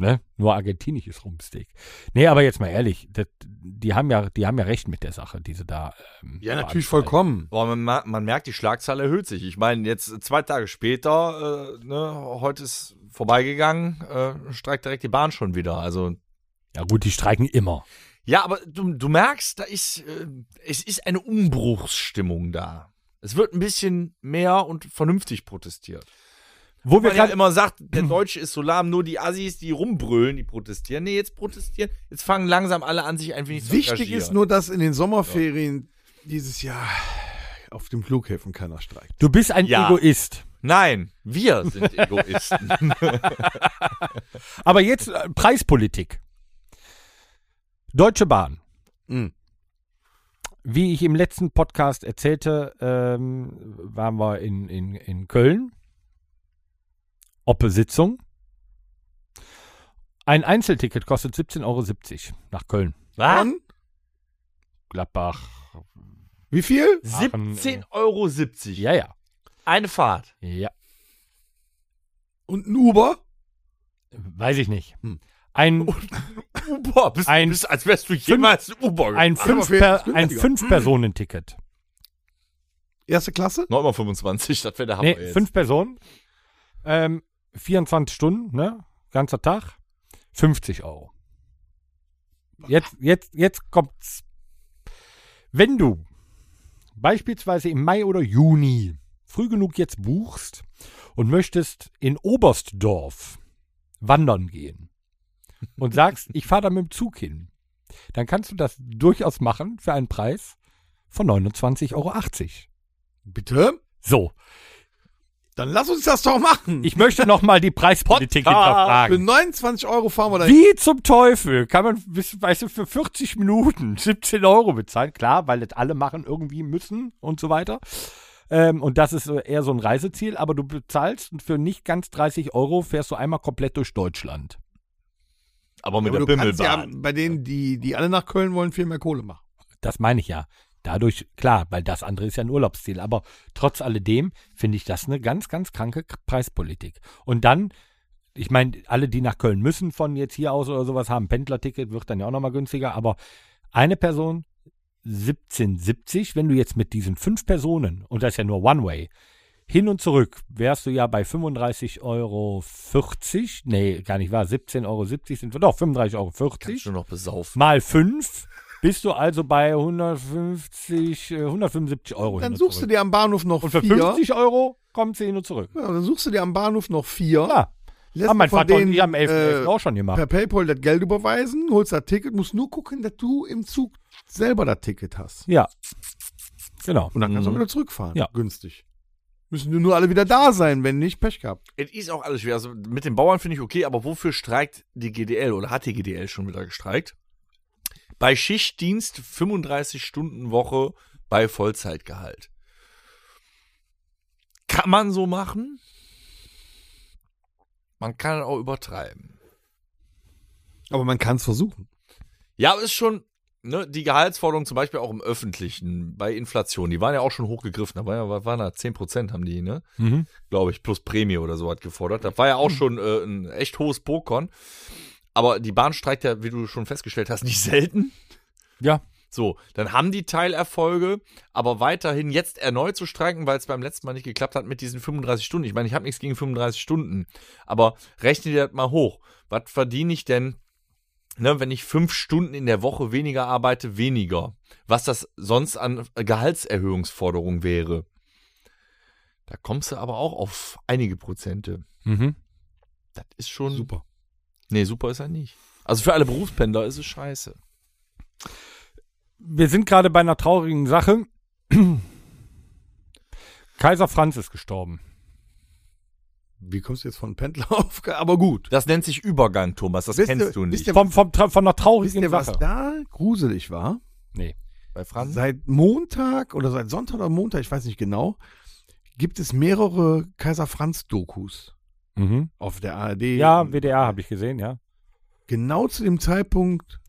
Ne? Nur argentinisches Rumpsteak. Nee, aber jetzt mal ehrlich, das, die haben ja, die haben ja recht mit der Sache, diese da. Ähm, Ja, natürlich vollkommen. Boah, man, ma- man merkt, die Schlagzahl erhöht sich. Ich meine, jetzt zwei Tage später, äh, ne, heute ist vorbeigegangen, äh, streikt direkt die Bahn schon wieder. Also Ja, gut, die streiken immer. Ja, aber du, du merkst, da ist äh, es ist eine Umbruchsstimmung da. Es wird ein bisschen mehr und vernünftig protestiert. Wo wir Man ja gerade immer sagt, der Deutsche ist so lahm, nur die Assis, die rumbrüllen, die protestieren. Nee, jetzt protestieren. Jetzt fangen langsam alle an, sich ein wenig zu Wichtig ist nur, dass in den Sommerferien dieses Jahr auf den Flughäfen keiner streikt. Du bist ein Ja. Egoist. Nein, wir sind Egoisten. Aber jetzt äh, Preispolitik. Deutsche Bahn. Mhm. Wie ich im letzten Podcast erzählte, ähm, waren wir in, in, in Köln. Oppe-Sitzung. Ein Einzelticket kostet 17,70 Euro nach Köln. Was? Von Gladbach. wie viel? 17,70 Euro. Ja, ja. Eine Fahrt. Ja. Und ein Uber? Weiß ich nicht. Hm. Ein, Uber. Bist, Ein- bist, als wärst du jemals Uber ein, fünf Fünf-Personen-Ticket. Erste Klasse? 9,25, das wäre der Hammer Nee, jetzt. fünf Personen. Ähm, 24 Stunden, ne? Ganzer Tag. 50 Euro. Jetzt, jetzt, jetzt kommt's. Wenn du beispielsweise im Mai oder Juni früh genug jetzt buchst und möchtest in Oberstdorf wandern gehen und sagst, ich fahre da mit dem Zug hin, dann kannst du das durchaus machen für einen Preis von 29,80 Euro. Bitte? So, Dann lass uns das doch machen. ich möchte nochmal die Preispolitik Für hinterfragen. 29 Euro fahren wir da Wie zum Teufel kann man, weißt du, für 40 Minuten 17 Euro bezahlen? Klar, weil das alle machen irgendwie müssen und so weiter. Ähm, und das ist eher so ein Reiseziel, aber du bezahlst und für nicht ganz 30 Euro fährst du einmal komplett durch Deutschland. Aber mit Aber der kannst ja Bimmelbahn. bei denen, die, die alle nach Köln wollen, viel mehr Kohle machen. Das meine ich ja. Dadurch, klar, weil das andere ist ja ein Urlaubsziel. Aber trotz alledem finde ich das eine ganz, ganz kranke Preispolitik. Und dann, ich meine, alle, die nach Köln müssen von jetzt hier aus oder sowas haben, Pendlerticket wird dann ja auch nochmal günstiger. Aber eine Person 17,70, wenn du jetzt mit diesen fünf Personen, und das ist ja nur One-Way, hin und zurück, wärst du ja bei 35,40 Euro. Nee, gar nicht wahr, 17,70 Euro sind wir, doch, 35,40 Euro. Kannst du noch besaufen. Mal 5 bist du also bei 150, äh, 175 Euro. Dann hin und suchst du zurück. dir am Bahnhof noch Und für vier. 50 Euro kommt sie hin und zurück. Ja, dann suchst du dir am Bahnhof noch vier. Ja, lässt haben mein Vater und denen, ich am 11. äh, auch schon gemacht. per PayPal das Geld überweisen, holst das Ticket, musst nur gucken, dass du im Zug selber das Ticket hast. Ja, genau. Und dann kannst du Mhm. auch wieder zurückfahren. Ja. Günstig. Müssen nur alle wieder da sein, wenn nicht, Pech gehabt. Es ist auch alles schwer. Also mit den Bauern finde ich okay, aber wofür streikt die GDL oder hat die GDL schon wieder gestreikt? Bei Schichtdienst 35 Stunden Woche bei Vollzeitgehalt. Kann man so machen? Man kann auch übertreiben. Aber man kann es versuchen. Ja, aber ist schon, ne, die Gehaltsforderung zum Beispiel auch im Öffentlichen, bei Inflation, die waren ja auch schon hochgegriffen. Da waren ja, was waren da, 10 Prozent haben die, ne? Mhm. glaube ich, plus Prämie oder so hat gefordert. Das war ja auch schon äh, ein echt hohes Pokon. Aber die Bahn streikt ja, wie du schon festgestellt hast, nicht selten. Ja, So, dann haben die Teilerfolge, aber weiterhin jetzt erneut zu streiken, weil es beim letzten Mal nicht geklappt hat mit diesen 35 Stunden. Ich meine, ich habe nichts gegen 35 Stunden, aber rechne dir das mal hoch. Was verdiene ich denn, ne, wenn ich fünf Stunden in der Woche weniger arbeite, weniger? Was das sonst an Gehaltserhöhungsforderung wäre. Da kommst du aber auch auf einige Prozente. mhm. Das ist schon. Super. Nee, super ist er nicht. Also für alle Berufspendler ist es scheiße. wir sind gerade bei einer traurigen Sache. Kaiser Franz ist gestorben. Wie kommst du jetzt von Pendler auf? Aber gut. Das nennt sich Übergang, Thomas. Das Wisst kennst ihr- du nicht. wisst ihr- Vom, vom, von einer Wisst traurigen ihr, was Sache. da gruselig war? Nee. Bei Franz? Seit Montag oder seit Sonntag oder Montag, ich weiß nicht genau, gibt es mehrere Kaiser Franz Dokus Mhm. auf der ARD. Ja, WDR habe ich gesehen, ja. Genau zu dem Zeitpunkt,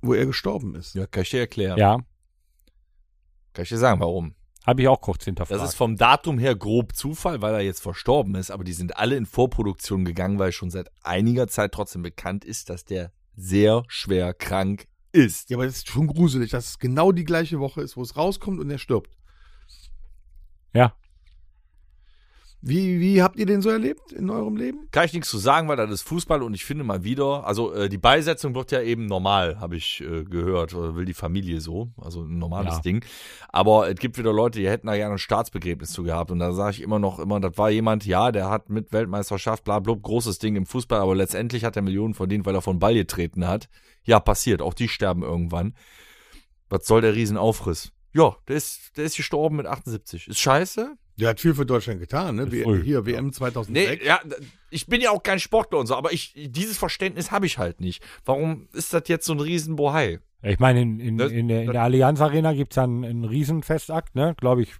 wo er gestorben ist. Ja, kann ich dir erklären. Ja, Kann ich dir sagen, warum. Habe ich auch kurz hinterfragt. Das ist vom Datum her grob Zufall, weil er jetzt verstorben ist, aber die sind alle in Vorproduktion gegangen, weil schon seit einiger Zeit trotzdem bekannt ist, dass der sehr schwer krank ist. Ja, aber das ist schon gruselig, dass es genau die gleiche Woche ist, wo es rauskommt und er stirbt. ja. Wie, wie habt ihr den so erlebt in eurem Leben? Kann ich nichts zu sagen, weil das ist Fußball und ich finde mal wieder, also äh, die Beisetzung wird ja eben normal, habe ich äh, gehört, oder will die Familie so, also ein normales Ja. Ding. Aber es gibt wieder Leute, die hätten da gerne ein Staatsbegräbnis zu gehabt und da sage ich immer noch immer, das war jemand, ja, der hat mit Weltmeisterschaft, bla, bla, großes Ding im Fußball, aber letztendlich hat er Millionen verdient, weil er von Ball getreten hat. Ja, passiert, auch die sterben irgendwann. Was soll der Riesenaufriss? Ja, der ist, der ist gestorben mit 78. Ist scheiße, Der hat viel für Deutschland getan, ne? Früh. hier, WM 2006. Nee, ja, ich bin ja auch kein Sportler und so, aber ich, dieses Verständnis habe ich halt nicht. Warum ist das jetzt so ein Riesenbohai? Ich meine, in, in, Das- in, der, in der Allianz Arena gibt es ja einen, einen Riesenfestakt, ne? Glaube ich, Ja,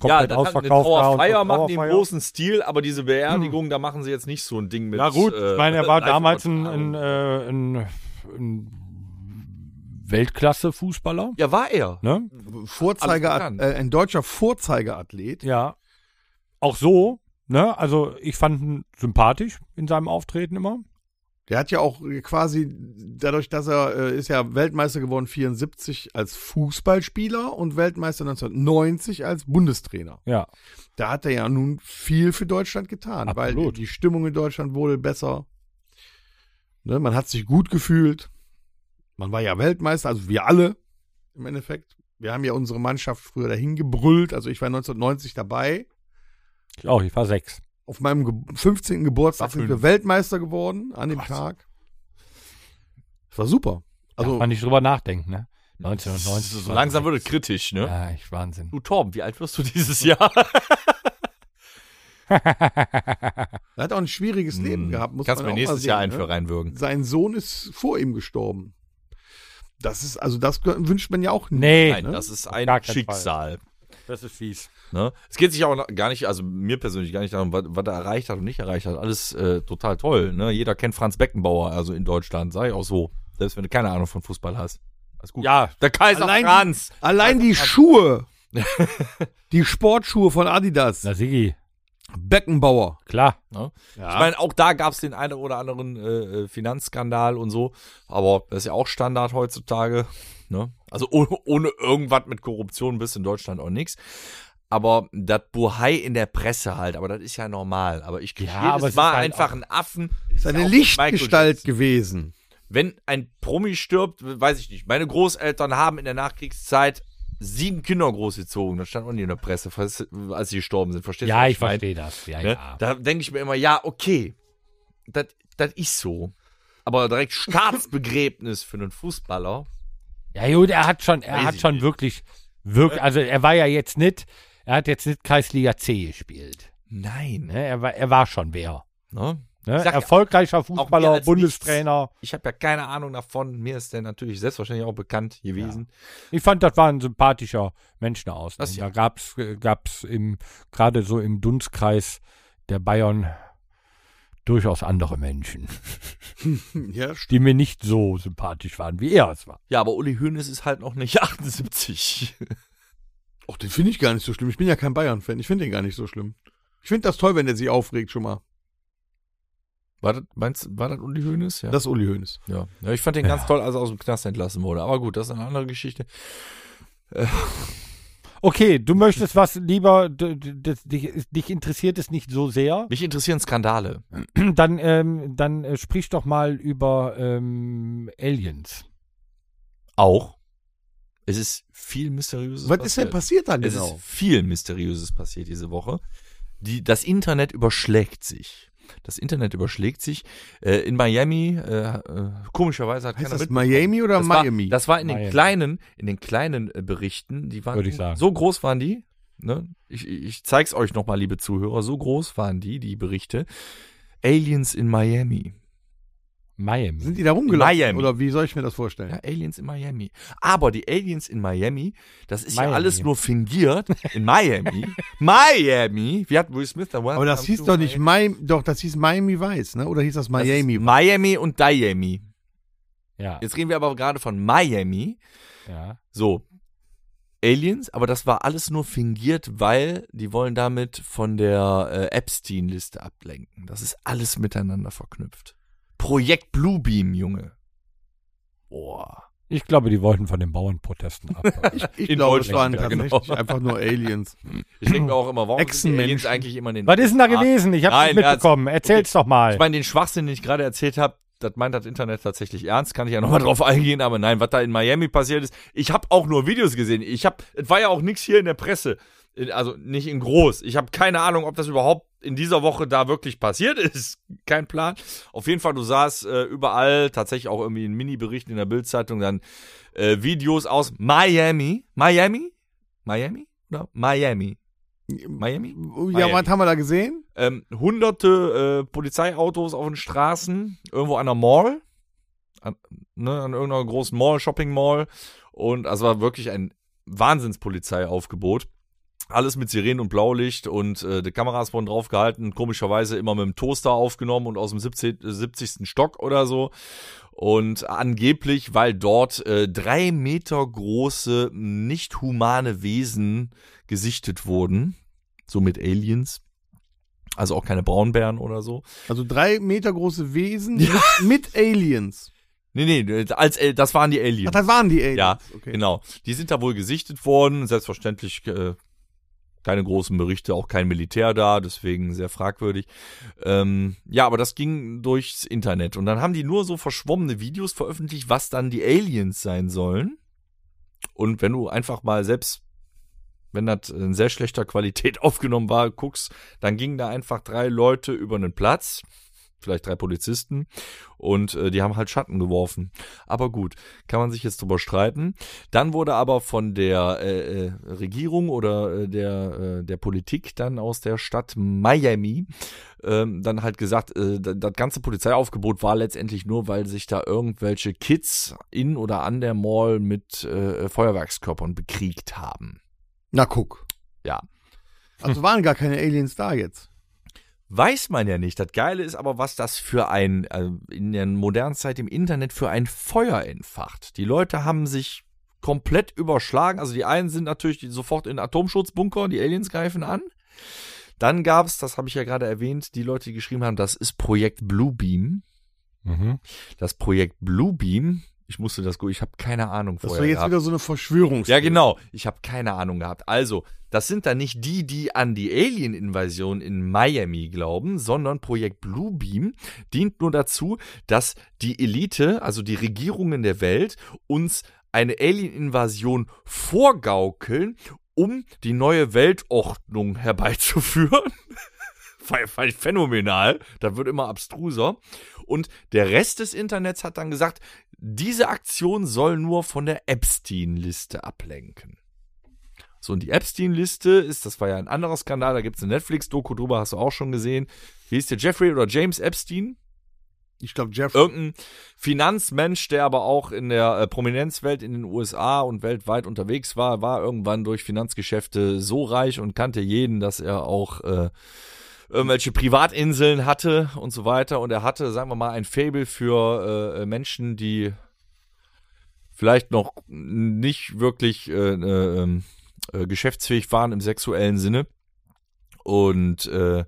komplett eine ausverkauft. und Trauerfeier so machen die im großen Stil, aber diese Beerdigung, da machen sie jetzt nicht so ein Ding mit. Ja gut, äh, ich meine, er war damals ein, ein, äh, ein, ein Weltklasse-Fußballer, Ja, war er. ne? Bekannt. äh, ein deutscher Vorzeigeathlet. Ja. Auch so, ne? Also ich fand ihn sympathisch in seinem Auftreten immer. Der hat ja auch quasi, dadurch, dass er äh, ist ja Weltmeister geworden 74 als Fußballspieler und Weltmeister 1990 als Bundestrainer. Ja. Da hat er ja nun viel für Deutschland getan, weil Absolut. die Stimmung in Deutschland wurde besser. Ne, man hat sich gut gefühlt. Man war ja Weltmeister, also wir alle im Endeffekt. Wir haben ja unsere Mannschaft früher dahin gebrüllt. Also ich war 1990 dabei. Ich auch, ich war sechs. Auf meinem Ge 15. Geburtstag sind wir Weltmeister geworden an dem Gott. Tag. Das war super. Also, Darf man nicht drüber nachdenken, ne? 1990. So langsam wird es kritisch, ne? Ja, ich Wahnsinn. Du Torben, wie alt wirst du dieses Jahr? er hat auch ein schwieriges Leben gehabt. Muss Hm. Kannst man mir nächstes Jahr sehen, einen für ne? reinwürgen. Sein Sohn ist vor ihm gestorben. Das ist, also das wünscht man ja auch nicht. Nee, Nein, ne? das ist ein Schicksal. das ist fies. Ne? Es geht sich auch noch gar nicht, also mir persönlich gar nicht darum, was, was er erreicht hat und nicht erreicht hat. Alles äh, total toll. Ne? Jeder kennt Franz Beckenbauer, also in Deutschland, sag ich auch so. Selbst wenn du keine Ahnung von Fußball hast. Alles gut. Ja, Der Kaiser Allein- Franz. Allein die Schuhe. die Sportschuhe von Adidas. na Sigi, Beckenbauer. klar. Ne? Ja. Ich meine, auch da gab es den einen oder anderen äh, äh, Finanzskandal und so. Aber das ist ja auch Standard heutzutage. Ne? Also ohne, ohne irgendwas mit Korruption bist in Deutschland auch nichts. Aber das Buhai in der Presse halt, aber das ist ja normal. Aber ich kriege Ja, aber es jedes Mal halt einfach einen Affen. ist eine ja Lichtgestalt gewesen. Wenn ein Promi stirbt, weiß ich nicht. Meine Großeltern haben in der Nachkriegszeit sieben Kinder großgezogen. Das stand auch nie in der Presse, als sie gestorben sind. Verstehst du? Ja, ich verstehe das. Ja, Ne? ja. Da denke ich mir immer, ja, okay, das ist so. Aber direkt Staatsbegräbnis für einen Fußballer. Ja, gut, er hat schon, er Weiß hat schon nicht. wirklich, wirklich, also er war ja jetzt nicht, er hat jetzt nicht Kreisliga C gespielt. Nein. Ne? Er, war, er war schon wer. Ne? Ne? Ja, Erfolgreicher Fußballer, Bundestrainer. Ich habe ja keine Ahnung davon. Mir ist der natürlich selbstverständlich auch bekannt gewesen. Ich fand, das war ein sympathischer Mensch außen. Das ja. Da gab's, gab's im, gerade so im Dunstkreis der Bayern durchaus andere Menschen, Ja, die mir nicht so sympathisch waren, wie er es war. Ja, aber Uli Hoeneß ist halt noch nicht 78. Och, den finde ich gar nicht so schlimm. Ich bin ja kein Bayern-Fan. Ich finde den gar nicht so schlimm. Ich finde das toll, wenn der sich aufregt schon mal. War das, meinst, war das Uli Hoeneß? Ja. Das ist Uli Hoeneß. ja. ja. Ich fand den ganz toll, als er aus dem Knast entlassen wurde. Aber gut, das ist eine andere Geschichte. Okay, du möchtest was lieber, dich interessiert es nicht so sehr, Mich interessieren Skandale. dann, ähm, dann äh, sprich doch mal über ähm, Aliens. Auch. Es ist viel Mysteriöses Was ist denn passiert da Es genau? ist viel Mysteriöses passiert diese Woche. Die, das Internet überschlägt sich. Das Internet überschlägt sich. Äh, in Miami, äh, äh, komischerweise hat Heißt keiner das mitbekommen. Miami oder das war, Miami? Das war in den Miami. kleinen, in den kleinen äh, Berichten, die waren Würde ich sagen. so groß waren die. Ne? Ich, ich zeig's euch nochmal, liebe Zuhörer. So groß waren die, die Berichte. Aliens in Miami. Miami. Sind die da rumgelaufen? Miami. Oder wie soll ich mir das vorstellen? Ja, Aliens in Miami. Aber die Aliens in Miami, das ist ja Miami. alles nur fingiert. In Miami. Miami. Wie hat Will Smith da Aber das hieß doch nicht Miami, doch, das hieß Miami Weiß, ne? Oder hieß das Miami? Miami und Miami. ja, Jetzt reden wir aber gerade von Miami. ja. So. Aliens, aber das war alles nur fingiert, weil die wollen damit von der äh, Epstein-Liste ablenken. Das ist alles miteinander verknüpft. Projekt Bluebeam, Junge. Boah. Ich glaube, die wollten von den Bauernprotesten ab. Ich In glaube, es Deutschland, waren ja, genau. tatsächlich einfach nur Aliens. Ich denke mir auch immer, warum sind. Aliens eigentlich immer in den Was ist denn da Ah, gewesen? Ich habe hat's- mitbekommen. Erzähl's doch mal. Ich meine, den Schwachsinn, den ich gerade erzählt habe, das meint das Internet tatsächlich ernst, kann ich ja nochmal drauf eingehen, aber nein, was da in Miami passiert ist, ich habe auch nur Videos gesehen. Ich habe, es war ja auch nichts hier in der Presse, also nicht in groß. Ich habe keine Ahnung, ob das überhaupt in dieser Woche da wirklich passiert ist. Kein Plan. Auf jeden Fall, du sahst äh, überall, tatsächlich auch irgendwie in Mini-Berichten in der Bildzeitung dann äh, Videos aus Miami. Miami? Miami? Oder Miami? Miami? Ja, Miami. was haben wir da gesehen? ähm, hunderte äh, Polizeiautos auf den Straßen, irgendwo an der Mall, an, ne, an irgendeiner großen Mall, Shopping Mall. Und also war wirklich ein Wahnsinnspolizeiaufgebot. Alles mit Sirenen und Blaulicht und äh, die Kameras wurden draufgehalten, komischerweise immer mit dem Toaster aufgenommen und aus dem 17, äh, 70. Stock oder so. Und angeblich, weil dort äh, drei Meter große, nicht humane Wesen gesichtet wurden, so mit Aliens. Also auch keine Braunbären oder so. Also drei Meter große Wesen mit, mit Aliens. Nee, nee, als, äh, das waren die Ach, Aliens. das waren die Aliens. Ja, okay. Genau. Die sind da wohl gesichtet worden. Selbstverständlich äh, keine großen Berichte, auch kein Militär da, deswegen sehr fragwürdig. Ähm, ja, aber das ging durchs Internet. Und dann haben die nur so verschwommene Videos veröffentlicht, was dann die Aliens sein sollen. Und wenn du einfach mal selbst, wenn das in sehr schlechter Qualität aufgenommen war, guckst, dann gingen da einfach drei Leute über einen Platz, vielleicht drei Polizisten, und äh, die haben halt Schatten geworfen. Aber gut, kann man sich jetzt drüber streiten. Dann wurde aber von der äh, äh, Regierung oder äh, der, äh, der Politik dann aus der Stadt Miami ähm, dann halt gesagt, äh, da- das ganze Polizeiaufgebot war letztendlich nur, weil sich da irgendwelche Kids in oder an der Mall mit Feuerwerkskörpern bekriegt haben. Na guck. Ja. Also waren gar keine Aliens da jetzt. Weiß man ja nicht. Das Geile ist aber, was das für ein, äh, in der modernen Zeit im Internet für ein Feuer entfacht. Die Leute haben sich komplett überschlagen. Also die einen sind natürlich sofort in Atomschutzbunker, die Aliens greifen an. Dann gab es, das habe ich ja gerade erwähnt, die Leute, die geschrieben haben, das ist Projekt Bluebeam. Mhm. Das Projekt Bluebeam, ich musste das, gu- ich habe keine Ahnung Das vorher war jetzt gehabt. wieder so eine Verschwörungs. Ja, genau. Ich habe keine Ahnung gehabt. Also, das sind dann nicht die, die an die Alien-Invasion in Miami glauben, sondern Projekt Bluebeam dient nur dazu, dass die Elite, also die Regierungen der Welt, uns eine Alien-Invasion vorgaukeln, um die neue Weltordnung herbeizuführen. Fand fand ich phänomenal. Das wird immer abstruser. Und der Rest des Internets hat dann gesagt, diese Aktion soll nur von der Epstein-Liste ablenken. So, und die Epstein-Liste ist, das war ja ein anderer Skandal, da gibt es eine Netflix-Doku drüber, hast du auch schon gesehen. Wie hieß der Jeffrey oder James Epstein? Ich glaube, Jeff. Irgendein Finanzmensch, der aber auch in der äh, Prominenzwelt in den USA und weltweit unterwegs war, war irgendwann durch Finanzgeschäfte so reich und kannte jeden, dass er auch äh, irgendwelche Privatinseln hatte und so weiter. Und er hatte, sagen wir mal, ein Fable für äh, Menschen, die vielleicht noch nicht wirklich äh, äh, ähm, äh, geschäftsfähig waren im sexuellen Sinne. Und äh,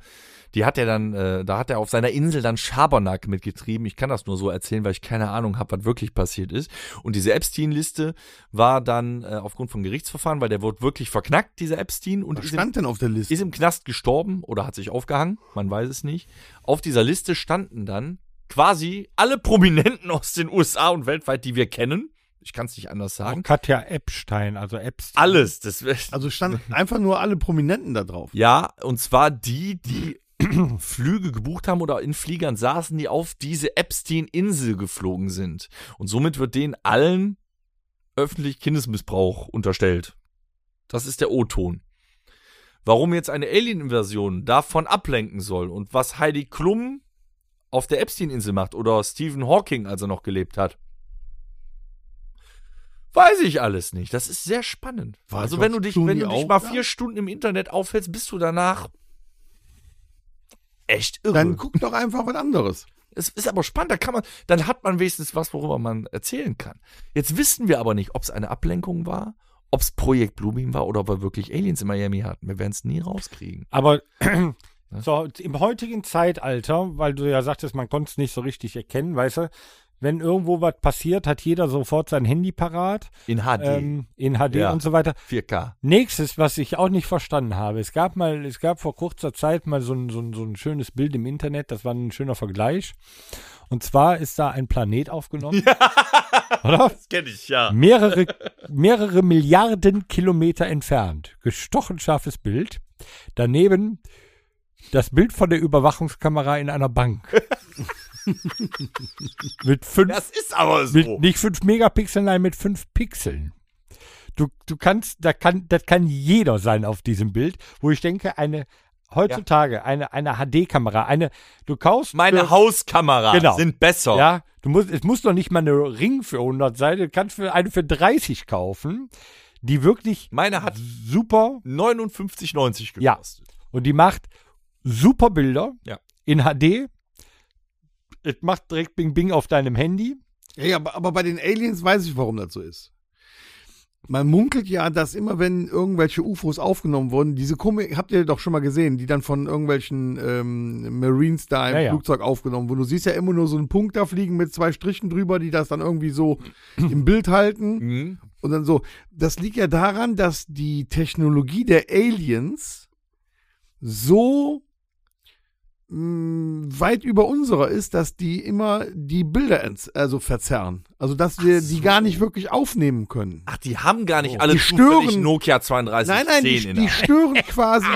die hat er dann, äh, da hat er auf seiner Insel dann Schabernack mitgetrieben. Ich kann das nur so erzählen, weil ich keine Ahnung habe, was wirklich passiert ist. Und diese Epstein-Liste war dann äh, aufgrund von Gerichtsverfahren, weil der wurde wirklich verknackt, dieser Epstein, und Was ist im, stand denn auf der Liste? ist im Knast gestorben oder hat sich aufgehangen, man weiß es nicht. Auf dieser Liste standen dann quasi alle Prominenten aus den USA und weltweit, die wir kennen. Ich kann es nicht anders Auch sagen. Katja Epstein, also Epstein. Alles. Das Also standen einfach nur alle Prominenten da drauf. Ja, und zwar die, die Flüge gebucht haben oder in Fliegern saßen, die auf diese Epstein-Insel geflogen sind. Und somit wird denen allen öffentlich Kindesmissbrauch unterstellt. Das ist der O-Ton. Warum jetzt eine Alien-Invasion davon ablenken soll und was Heidi Klum auf der Epstein-Insel macht oder Stephen Hawking, als er noch gelebt hat. Weiß ich alles nicht. Das ist sehr spannend. War also wenn du dich, wenn du dich mal da? vier Stunden im Internet aufhältst, bist du danach echt irre. Dann guck doch einfach was anderes. Es ist aber spannend, da kann man, dann hat man wenigstens was, worüber man erzählen kann. Jetzt wissen wir aber nicht, ob es eine Ablenkung war, ob es Projekt Bluebeam war oder ob wir wirklich Aliens in Miami hatten. Wir werden es nie rauskriegen. Aber so, im heutigen Zeitalter, weil du ja sagtest, man konnte es nicht so richtig erkennen, weißt du, wenn irgendwo was passiert, hat jeder sofort sein Handy parat, In HD, ähm, in HD Ja. und so weiter. 4K. Nächstes, was ich auch nicht verstanden habe, es gab mal, es gab vor kurzer Zeit mal so ein, so ein, so ein schönes Bild im Internet, das war ein schöner Vergleich. Und zwar ist da ein Planet aufgenommen. Oder? Das kenne ich, ja. mehrere, mehrere Milliarden Kilometer entfernt. Gestochen scharfes Bild. Daneben das Bild von der Überwachungskamera in einer Bank. mit fünf, Das ist aber so. mit nicht fünf Megapixeln, nein, mit fünf Pixeln. Du, du kannst, da kann, das kann jeder sein auf diesem Bild, wo ich denke, eine, heutzutage, eine, eine HD-Kamera, eine, du kaufst. Meine für- Hauskamera Genau. sind besser. ja, du musst, es muss doch nicht mal eine Ring für 100 sein, du kannst für eine für 30 kaufen, die wirklich Meine hat super 59,90 Ja. gekostet. und die macht super Bilder Ja. in HD. Es macht direkt Bing Bing auf deinem Handy. Ja, ja, aber, aber bei den Aliens weiß ich, warum das so ist. Man munkelt ja, dass immer wenn irgendwelche UFOs aufgenommen wurden, diese Komik, habt ihr doch schon mal gesehen, die dann von irgendwelchen ähm, Marines da im Ja, ja. Flugzeug aufgenommen wurden. Du siehst ja immer nur so einen Punkt da fliegen mit zwei Strichen drüber, die das dann irgendwie so im Bild halten. Mhm. Und dann so. Das liegt ja daran, dass die Technologie der Aliens so weit über unserer ist, dass die immer die Bilder also verzerren. Also dass wir die gar nicht wirklich aufnehmen können. Ach, die haben gar nicht alle Die stören- Nokia 3210 Nein, nein, die, die stören quasi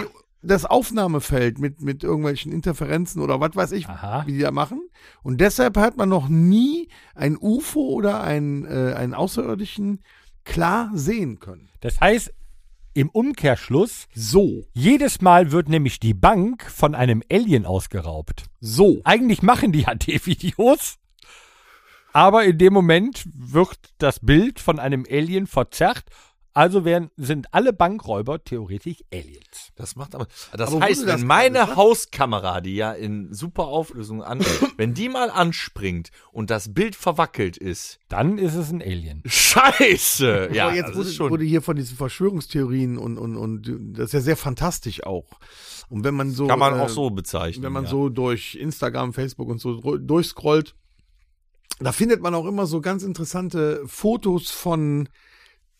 das Aufnahmefeld mit, mit irgendwelchen Interferenzen oder was weiß ich, Aha. wie die da machen. Und deshalb hat man noch nie ein UFO oder einen, äh, einen Außerirdischen klar sehen können. Das heißt, im Umkehrschluss, So, jedes Mal wird nämlich die Bank von einem Alien ausgeraubt. so. Eigentlich machen die ja die Videos, aber in dem Moment wird das Bild von einem Alien verzerrt. Also werden, sind alle Bankräuber theoretisch Aliens. Das macht aber. Das Aber heißt, wenn das meine sagst- Hauskamera, die ja in super Auflösung an, wenn die mal anspringt und das Bild verwackelt ist, Dann ist es ein Alien. Scheiße! Ja, Aber jetzt das wurde, ist schon. wurde hier von diesen Verschwörungstheorien und, und, und das ist ja sehr fantastisch auch. Und wenn man so. kann man äh, auch so bezeichnen. wenn man ja. so durch Instagram, Facebook und so durchscrollt, da findet man auch immer so ganz interessante Fotos von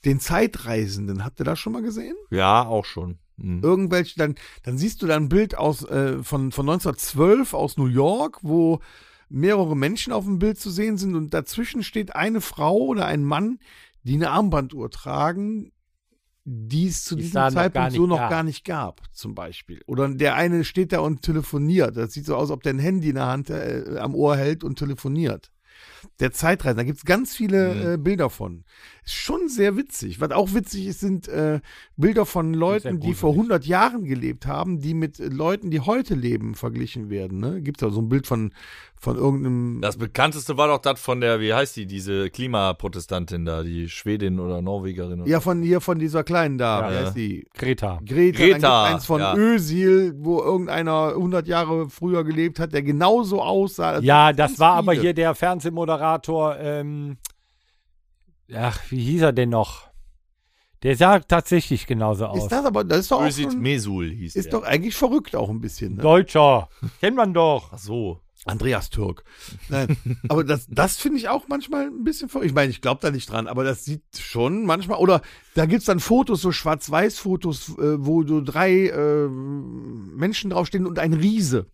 den Zeitreisenden. Habt ihr das schon mal gesehen? Ja, auch schon. Mhm. Irgendwelche, dann, dann siehst du da ein Bild aus, äh, von, von 1912 aus New York, wo mehrere Menschen auf dem Bild zu sehen sind und dazwischen steht eine Frau oder ein Mann, die eine Armbanduhr tragen, die es zu Die es diesem noch Zeitpunkt nicht so noch gab. gar nicht gab, zum Beispiel. Oder der eine steht da und telefoniert. Das sieht so aus, ob der ein Handy in der Hand äh, am Ohr hält und telefoniert. Der Zeitreise, da gibt's ganz viele Mhm. äh, Bilder von. Schon sehr witzig. Was auch witzig ist, sind äh, Bilder von Leuten, die vor gruselig. 100 Jahren gelebt haben, die mit äh, Leuten, die heute leben, verglichen werden. Ne? Gibt's da so ein Bild von, von irgendeinem. Das bekannteste war doch das von der, wie heißt die, diese Klimaprotestantin da, die Schwedin oder Norwegerin. oder- ja, von hier, von dieser kleinen da. Ja. Wie heißt die? Greta. Greta, Greta, eins von ja. Ösil, wo irgendeiner 100 Jahre früher gelebt hat, der genauso aussah. Also Ja, das war aber viele. hier der Fernsehmoderator, ähm, ach, wie hieß er denn noch? Der sah tatsächlich genauso aus. Ist das aber, das ist doch auch schon, Mesul hieß ist der. doch eigentlich verrückt auch ein bisschen. Ne? Deutscher. Kennt man doch. Ach so. Andreas Türk. Nein, aber das, das finde ich auch manchmal ein bisschen verrückt. Ich meine, ich glaube da nicht dran, aber das sieht schon manchmal, oder da gibt's dann Fotos, so Schwarz-Weiß-Fotos, äh, wo so drei äh, Menschen draufstehen und ein Riese.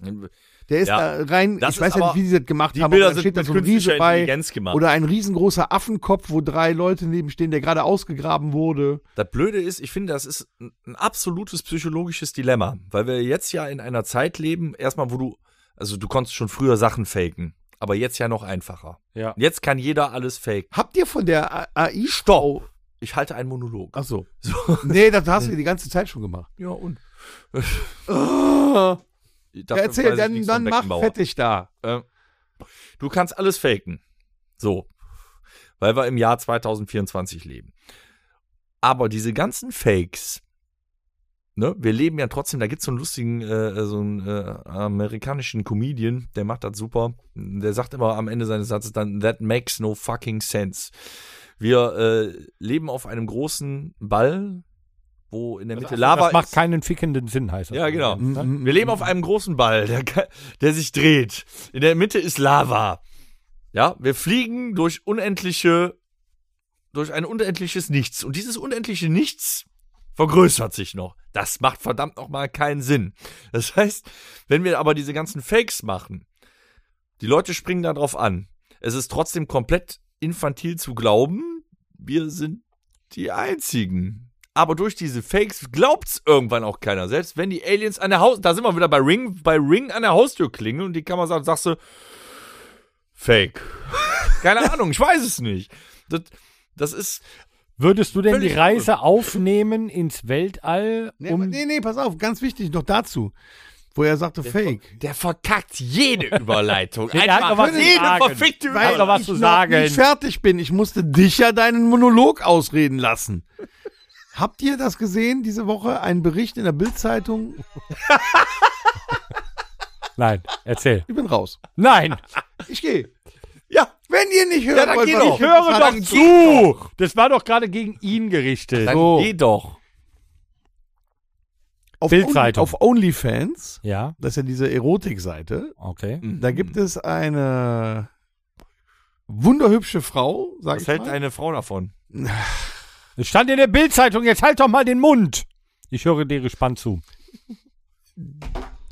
Der ist Ja, da rein, das ich weiß ja nicht, wie sie das gemacht Die haben, Bilder aber da sind steht da so ein Riese bei. Gemacht. Oder ein riesengroßer Affenkopf, wo drei Leute nebenstehen, der gerade ausgegraben wurde. Das Blöde ist, ich finde, das ist ein, absolutes psychologisches Dilemma, weil wir jetzt ja in einer Zeit leben, erstmal, wo du, also du konntest schon früher Sachen faken, aber jetzt ja noch einfacher. Ja. Jetzt kann jeder alles faken. Habt ihr von der AI Stopp! Ich halte einen Monolog. Ach so. Nee, das hast du die ganze Zeit schon gemacht. Ja, und? Ja, erzähl, dann, dann mach fettig da. Ähm, du kannst alles faken. So. Weil wir im Jahr 2024 leben. Aber diese ganzen Fakes, ne, wir leben ja trotzdem, da gibt's so einen lustigen, äh, so einen äh, amerikanischen Comedian, der macht das super. Der sagt immer am Ende seines Satzes dann, that makes no fucking sense. Wir äh, leben auf einem großen Ball, wo in der Mitte Lava das macht ist. keinen fickenden Sinn, heißt das. Ja, genau. Mhm. Wir leben auf einem großen Ball, der, der sich dreht. In der Mitte ist Lava. Ja, wir fliegen durch unendliche, durch ein unendliches Nichts. Und dieses unendliche Nichts vergrößert sich noch. Das macht verdammt noch mal keinen Sinn. Das heißt, wenn wir aber diese ganzen Fakes machen, die Leute springen da drauf an. Es ist trotzdem komplett infantil zu glauben, wir sind die Einzigen. Aber durch diese Fakes glaubt's irgendwann auch keiner. Selbst wenn die Aliens an der Haus, da sind wir wieder bei Ring, bei Ring an der Haustür klingeln und die Kamera sagt, sagst du, Fake. Keine Ahnung, ich weiß es nicht. Das, das ist, Würdest du denn die Reise aufnehmen ins Weltall? Nee, Um, aber- nee, nee, pass auf, ganz wichtig noch dazu, wo er sagte Fake. der verkackt jede Überleitung. Nee, er hat noch was zu jede sagen. verfickte Er hat noch Überleitung. was ich zu noch sagen. nicht fertig bin. Ich musste dich ja deinen Monolog ausreden lassen. Habt ihr das gesehen diese Woche? Ein Bericht in der Bildzeitung? Nein, erzähl. Ich bin raus. Nein, Ich gehe. Ja, Wenn ihr nicht hört, Ja, dann wollt, doch. ich ich höre doch zu. Das war doch gerade gegen ihn gerichtet. dann So. geh doch. auf, Bildzeitung. Only, auf OnlyFans, Ja, das ist ja diese Erotikseite, okay. da gibt es eine wunderhübsche Frau, sag Was ich hält mal. eine Frau davon? Es stand in der Bildzeitung, jetzt halt doch mal den Mund. Ich höre dir gespannt zu.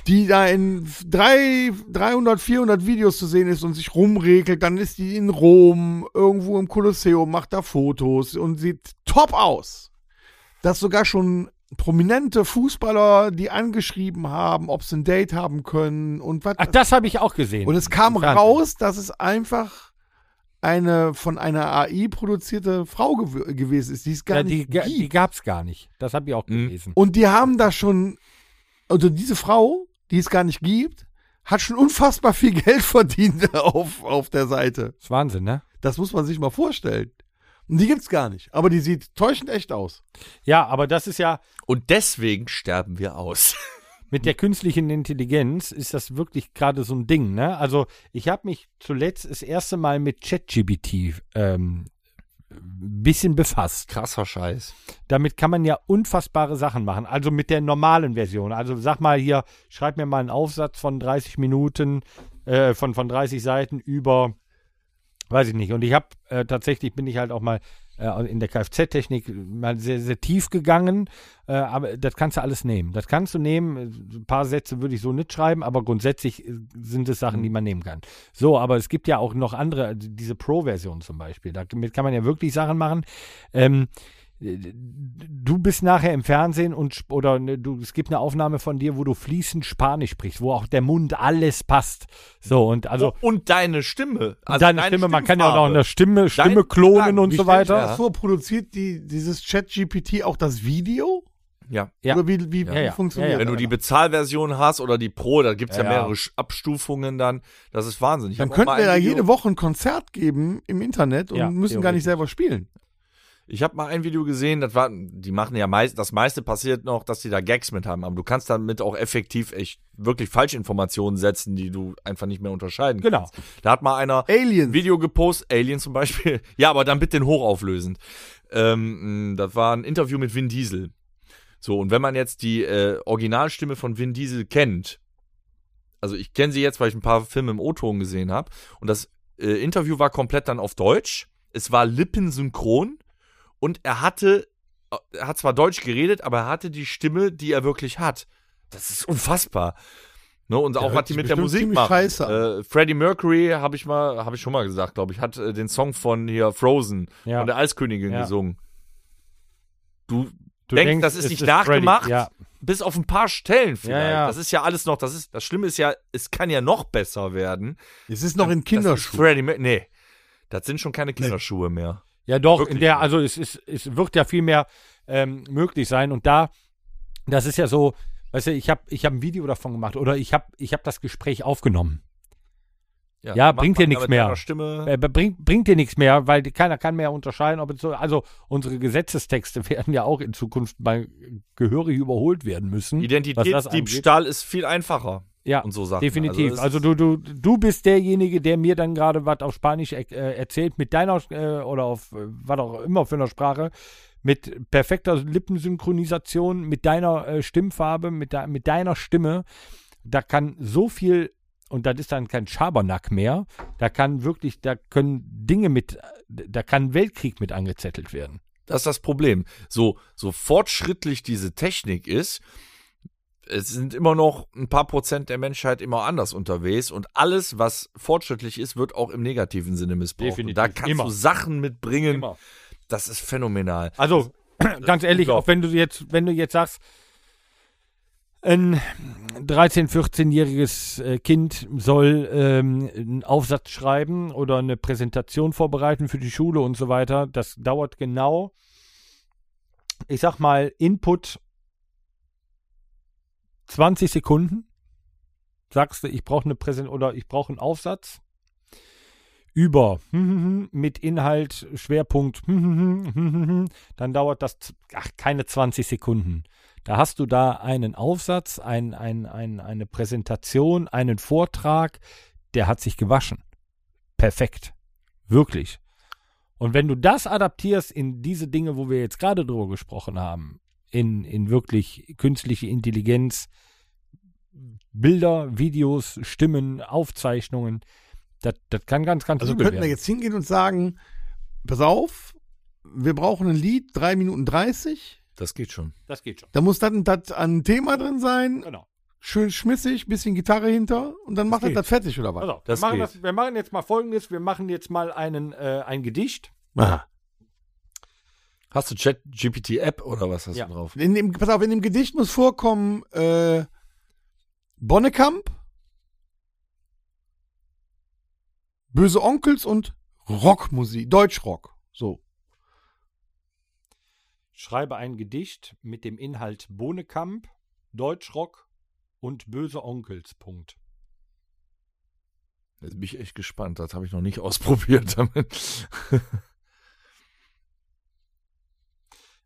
die da in drei, 300, 400 Videos zu sehen ist und sich rumregelt, dann ist die in Rom, irgendwo im Kolosseum, macht da Fotos und sieht top aus. Dass sogar schon prominente Fußballer, die angeschrieben haben, ob sie ein Date haben können und was. Ach, das habe ich auch gesehen. Und es kam raus, dass es einfach eine von einer AI produzierte Frau gew gewesen ist, die es gar Ja, die, nicht ga- gibt. die gab es gar nicht. Das habe ich auch Mhm. gelesen. Und die haben da schon, also diese Frau, die es gar nicht gibt, hat schon unfassbar viel Geld verdient auf, auf der Seite. Das ist Wahnsinn, ne? Das muss man sich mal vorstellen. Und die gibt's gar nicht. Aber die sieht täuschend echt aus. Ja, aber das ist ja Und deswegen sterben wir aus. mit der künstlichen Intelligenz ist das wirklich gerade so ein Ding, ne? Also ich habe mich zuletzt das erste Mal mit ChatGPT ähm, ein bisschen befasst. Krasser Scheiß. Damit kann man ja unfassbare Sachen machen. Also mit der normalen Version. Also sag mal hier, schreib mir mal einen Aufsatz von 30 Minuten, äh, von, von 30 Seiten über, weiß ich nicht. Und ich habe äh, tatsächlich, bin ich halt auch mal in der Kfz-Technik mal sehr, sehr tief gegangen. Äh, aber das kannst du alles nehmen. Das kannst du nehmen. Ein paar Sätze würde ich so nicht schreiben, aber grundsätzlich äh, sind es Sachen, die man nehmen kann. So, aber es gibt ja auch noch andere, diese Pro-Version zum Beispiel. Damit kann man ja wirklich Sachen machen. Ähm, du bist nachher im Fernsehen und oder ne, du, es gibt eine Aufnahme von dir, wo du fließend Spanisch sprichst, wo auch der Mund alles passt. So und also und deine Stimme. Also deine Stimme, man kann ja auch noch eine Stimme, Stimme Dein klonen Klang, und so stell ich mir weiter. das vor, produziert die, dieses Chat-GPT auch das Video? Ja. Ja. Oder wie, wie, Ja, wie ja. funktioniert Ja, ja. Wenn du die Bezahlversion hast oder die Pro, da gibt's ja, Ja, ja. mehrere Abstufungen dann. Das ist Wahnsinn. Ich Dann könnten wir ja jede Woche ein Konzert geben im Internet und Ja, müssen gar nicht selber spielen. Ich habe mal ein Video gesehen, das war, die machen ja meist, das meiste passiert noch, dass die da Gags mit haben, aber du kannst damit auch effektiv echt wirklich Falschinformationen setzen, die du einfach nicht mehr unterscheiden Genau. kannst. Da hat mal einer Aliens. ein Video gepostet, Alien zum Beispiel, ja, aber dann bitte den hochauflösend. Ähm, das war ein Interview mit Vin Diesel. So, und wenn man jetzt die äh, Originalstimme von Vin Diesel kennt, also ich kenne sie jetzt, weil ich ein paar Filme im O-Ton gesehen habe, und das äh, Interview war komplett dann auf Deutsch, es war lippensynchron, und er hatte, er hat zwar Deutsch geredet, aber er hatte die Stimme, die er wirklich hat. Das ist unfassbar. Ne, und auch hört was die mit der Musik machen. Äh, Freddie Mercury habe ich mal, habe ich schon mal gesagt, glaube ich, hat äh, den Song von hier Frozen Ja. von der Eiskönigin Ja. gesungen. Du, Du denkst, das ist nicht nachgemacht, Freddy. Ja. bis auf ein paar Stellen vielleicht. Das ist ja alles noch, das ist, das Schlimme ist ja, es kann ja noch besser werden. Es ist noch in ist Kinderschuhen. Freddie nee, das sind schon keine Kinderschuhe mehr. Ja, doch, Wirklich in der, also es, ist, es wird ja viel mehr ähm, möglich sein. Und da, das ist ja so, weißt du, ich habe ich hab ein Video davon gemacht oder ich habe ich hab das Gespräch aufgenommen. Ja, macht bringt dir nichts mehr. Stimme. Äh, bringt, bringt dir nichts mehr, weil keiner kann mehr unterscheiden, ob es so, also unsere Gesetzestexte werden ja auch in Zukunft mal gehörig überholt werden müssen. Identitätsdiebstahl ist viel einfacher. Ja, und so Sachen. definitiv. Also, ist- du, du, du bist derjenige, der mir dann gerade was auf Spanisch äh, erzählt mit deiner äh, oder auf äh, was auch immer für eine Sprache, mit perfekter Lippensynchronisation, mit deiner äh, Stimmfarbe, mit, de mit deiner Stimme. Da kann so viel und das ist dann kein Schabernack mehr. Da kann wirklich, da können Dinge mit, da kann Weltkrieg mit angezettelt werden. Das ist das Problem. So, so fortschrittlich diese Technik ist, es sind immer noch ein paar Prozent der Menschheit immer anders unterwegs und alles, was fortschrittlich ist, wird auch im negativen Sinne missbraucht. Definitiv. Und da kannst Immer. du Sachen mitbringen. Das ist phänomenal. Also, ganz ehrlich, auch wenn du jetzt, wenn du jetzt sagst, ein 13-, 14-jähriges äh, Kind soll ähm, einen Aufsatz schreiben oder eine Präsentation vorbereiten für die Schule und so weiter, das dauert genau, ich sag mal, Input 20 Sekunden. Sagst du, ich brauche eine Präsent oder ich brauche einen Aufsatz über mit Inhalt, Schwerpunkt, dann dauert das ach, keine 20 Sekunden. Da hast du da einen Aufsatz, ein, ein, ein, eine Präsentation, einen Vortrag, der hat sich gewaschen. Perfekt. Wirklich. Und wenn du das adaptierst in diese Dinge, wo wir jetzt gerade drüber gesprochen haben, in, in wirklich künstliche Intelligenz, Bilder, Videos, Stimmen, Aufzeichnungen, das, das kann ganz, ganz Also könnten wir jetzt hingehen und sagen, pass auf, wir brauchen ein Lied, 3 Minuten 30. Das geht schon. Das geht schon. Da muss dann das an Thema drin sein. Genau. schön schmissig, bisschen Gitarre hinter und dann macht er das fertig oder was? Also, wir, Das machen geht. das, wir machen jetzt mal folgendes: Wir machen jetzt mal einen, äh, ein Gedicht. Aha. Hast du Chat-GPT-App oder was hast Ja. du drauf? In dem, pass auf, in dem Gedicht muss vorkommen äh, Bonnekamp, Böse Onkels und Rockmusik, Deutschrock. So. Schreibe ein Gedicht mit dem Inhalt Bohnekamp, Deutschrock und böse Onkels. Punkt. Jetzt bin ich echt gespannt. Das habe ich noch nicht ausprobiert damit.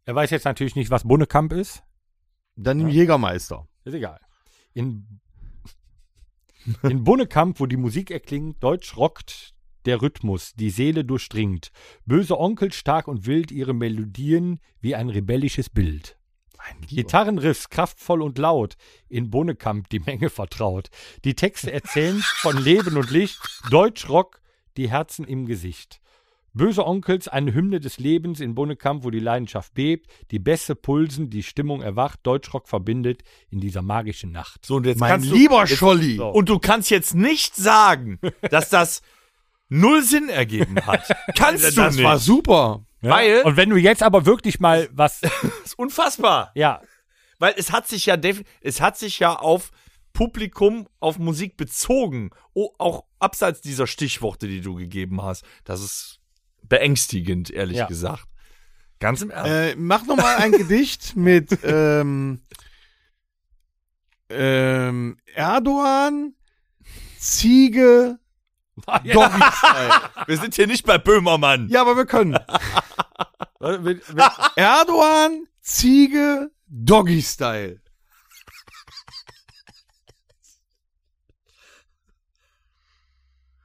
Er weiß jetzt natürlich nicht, was Bohnekamp ist. Dann im Jägermeister. Ist egal. In, in Bunnekamp, wo die Musik erklingt, Deutsch rockt der Rhythmus, die Seele durchdringt. Böse Onkel stark und wild ihre Melodien wie ein rebellisches Bild. Gitarrenriffs kraftvoll und laut, in Bunnekamp die Menge vertraut. Die Texte erzählen von Leben und Licht, Deutschrock, die Herzen im Gesicht. Böse Onkels, eine Hymne des Lebens in Bunnekamp, wo die Leidenschaft bebt, die Bässe pulsen, die Stimmung erwacht, Deutschrock verbindet in dieser magischen Nacht. So, und jetzt Mein kannst lieber du, jetzt, Scholli. So. Und du kannst jetzt nicht sagen, dass das null Sinn ergeben hat. Kannst du Das nicht. war super. Weil, Und wenn du jetzt aber wirklich mal was, das ist unfassbar. ja, Weil es hat sich ja, es hat sich ja auf Publikum, auf Musik bezogen. Oh, auch abseits dieser Stichworte, die du gegeben hast. Das ist beängstigend, ehrlich Ja. gesagt. Ganz im Ernst. Äh, mach noch mal ein Gedicht mit ähm, ähm, Erdogan, Ziege, Doggy Style. Wir sind hier nicht bei Böhmermann. Ja, aber wir können. Erdogan, Ziege, Doggy Style.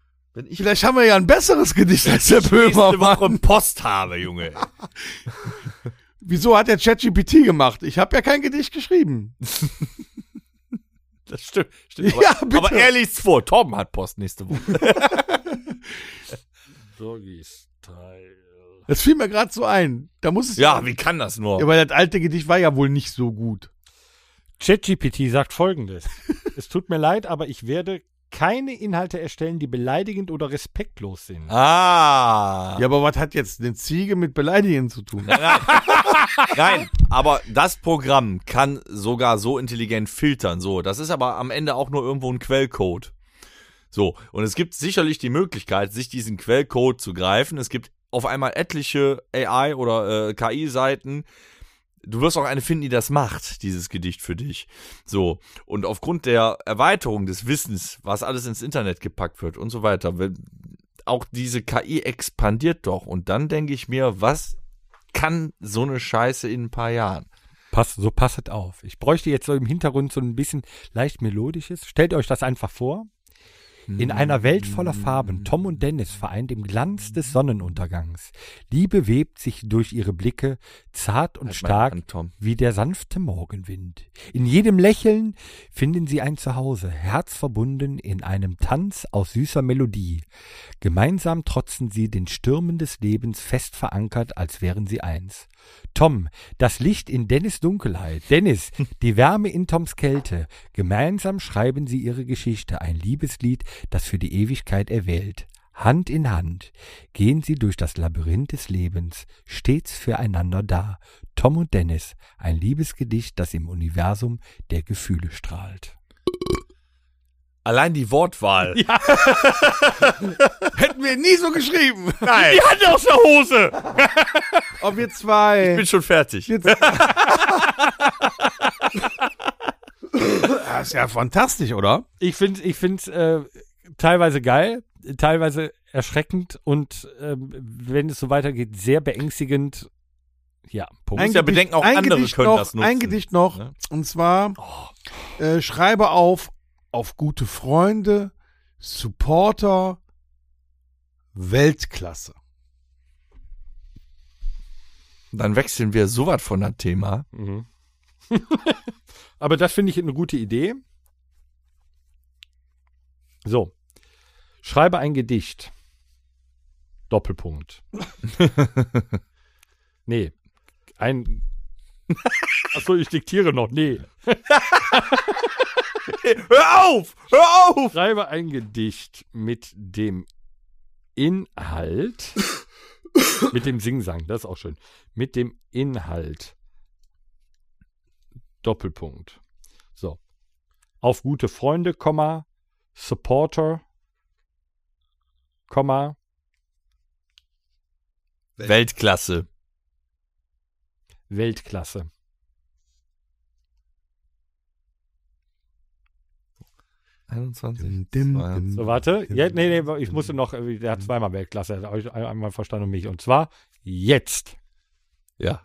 Wenn ich Vielleicht haben wir ja ein besseres Gedicht als der nächste Woche. Post habe, Junge. Wieso hat der ChatGPT gemacht? Ich habe ja kein Gedicht geschrieben. Das stimmt. stimmt. Aber, Ja, bitte. aber er liest vor. Torben hat Post nächste Woche. Doggy Style. Das fiel mir gerade so ein. Da muss es Ja, wie kann das nur? Ja, weil das alte Gedicht war ja wohl nicht so gut. ChatGPT sagt folgendes. es tut mir leid, aber ich werde keine Inhalte erstellen, die beleidigend oder respektlos sind. Ah. Ja, aber was hat jetzt eine Ziege mit Beleidigen zu tun? Nein, aber das Programm kann sogar so intelligent filtern. So, das ist aber am Ende auch nur irgendwo ein Quellcode. So, und es gibt sicherlich die Möglichkeit, sich diesen Quellcode zu greifen. Es gibt auf einmal etliche AI- oder äh, KI-Seiten. Du wirst auch eine finden, die das macht, dieses Gedicht für dich. So, und aufgrund der Erweiterung des Wissens, was alles ins Internet gepackt wird und so weiter, auch diese KI expandiert doch. Und dann denke ich mir, was kann so eine Scheiße in ein paar Jahren? Pass, so passet auf. Ich bräuchte jetzt so im Hintergrund so ein bisschen leicht melodisches. Stellt euch das einfach vor. In einer Welt voller Farben, Tom und Dennis vereint im Glanz des Sonnenuntergangs. Liebe webt sich durch ihre Blicke, zart und Halt stark an, Tom. wie der sanfte Morgenwind. In jedem Lächeln finden sie ein Zuhause, herzverbunden in einem Tanz aus süßer Melodie. Gemeinsam trotzen sie den Stürmen des Lebens fest verankert, als wären sie eins. Tom, das Licht in Dennis Dunkelheit. Dennis, die Wärme in Toms Kälte. Gemeinsam schreiben sie ihre Geschichte, ein Liebeslied, das für die Ewigkeit erwählt. Hand in Hand gehen sie durch das Labyrinth des Lebens, stets füreinander da. Tom und Dennis, ein Liebesgedicht, das im Universum der Gefühle strahlt. Allein die Wortwahl. Hätten wir nie so geschrieben. Nein, Hand aus der Hose! Ob wir zwei. ich bin schon fertig. Jetzt- das ist ja fantastisch, oder? Ich finde ich find's, äh, teilweise geil, teilweise erschreckend und ähm, wenn es so weitergeht, sehr beängstigend. Ja, Punkt. Ein- ja bedenken, auch ein andere Gedicht können noch, das nutzen. Ein Gedicht noch. Ja. Und zwar äh, schreibe auf auf gute Freunde, Supporter, Weltklasse. Dann wechseln wir so was von das Thema. Mhm. Aber das finde ich eine gute Idee. So. Schreibe ein Gedicht. Doppelpunkt. nee. Ein. Achso, ich diktiere noch. Nee. hör auf! Hör auf! Schreibe ein Gedicht mit dem Inhalt, mit dem Singsang, das ist auch schön, mit dem Inhalt. Doppelpunkt. So. Auf gute Freunde, Komma, Supporter, Komma, Weltklasse. Weltklasse. Dim, dim, dim. So, warte. Ja, nee, nee, ich musste noch, äh, der hat zweimal Weltklasse, hat euch einmal verstanden und mich. Und zwar jetzt. Ja.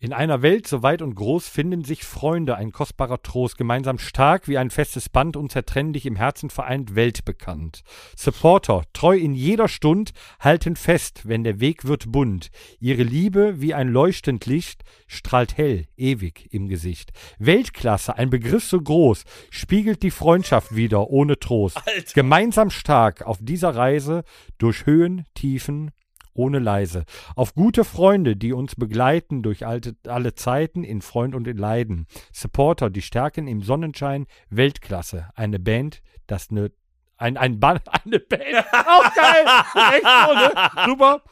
In einer Welt so weit und groß finden sich Freunde, ein kostbarer Trost, gemeinsam stark wie ein festes Band, unzertrennlich im Herzen vereint, weltbekannt. Supporter, treu in jeder Stund, halten fest, wenn der Weg wird bunt. Ihre Liebe wie ein leuchtend Licht strahlt hell, ewig im Gesicht. Weltklasse, ein Begriff so groß, spiegelt die Freundschaft wieder ohne Trost. Alter. Gemeinsam stark auf dieser Reise durch Höhen, Tiefen, ohne leise. Auf gute Freunde, die uns begleiten durch alte, alle Zeiten in Freund und in Leiden. Supporter, die stärken im Sonnenschein. Weltklasse. Eine Band, das ne ein, ein Band, eine Band. Auch geil. Echt so, ne? Super.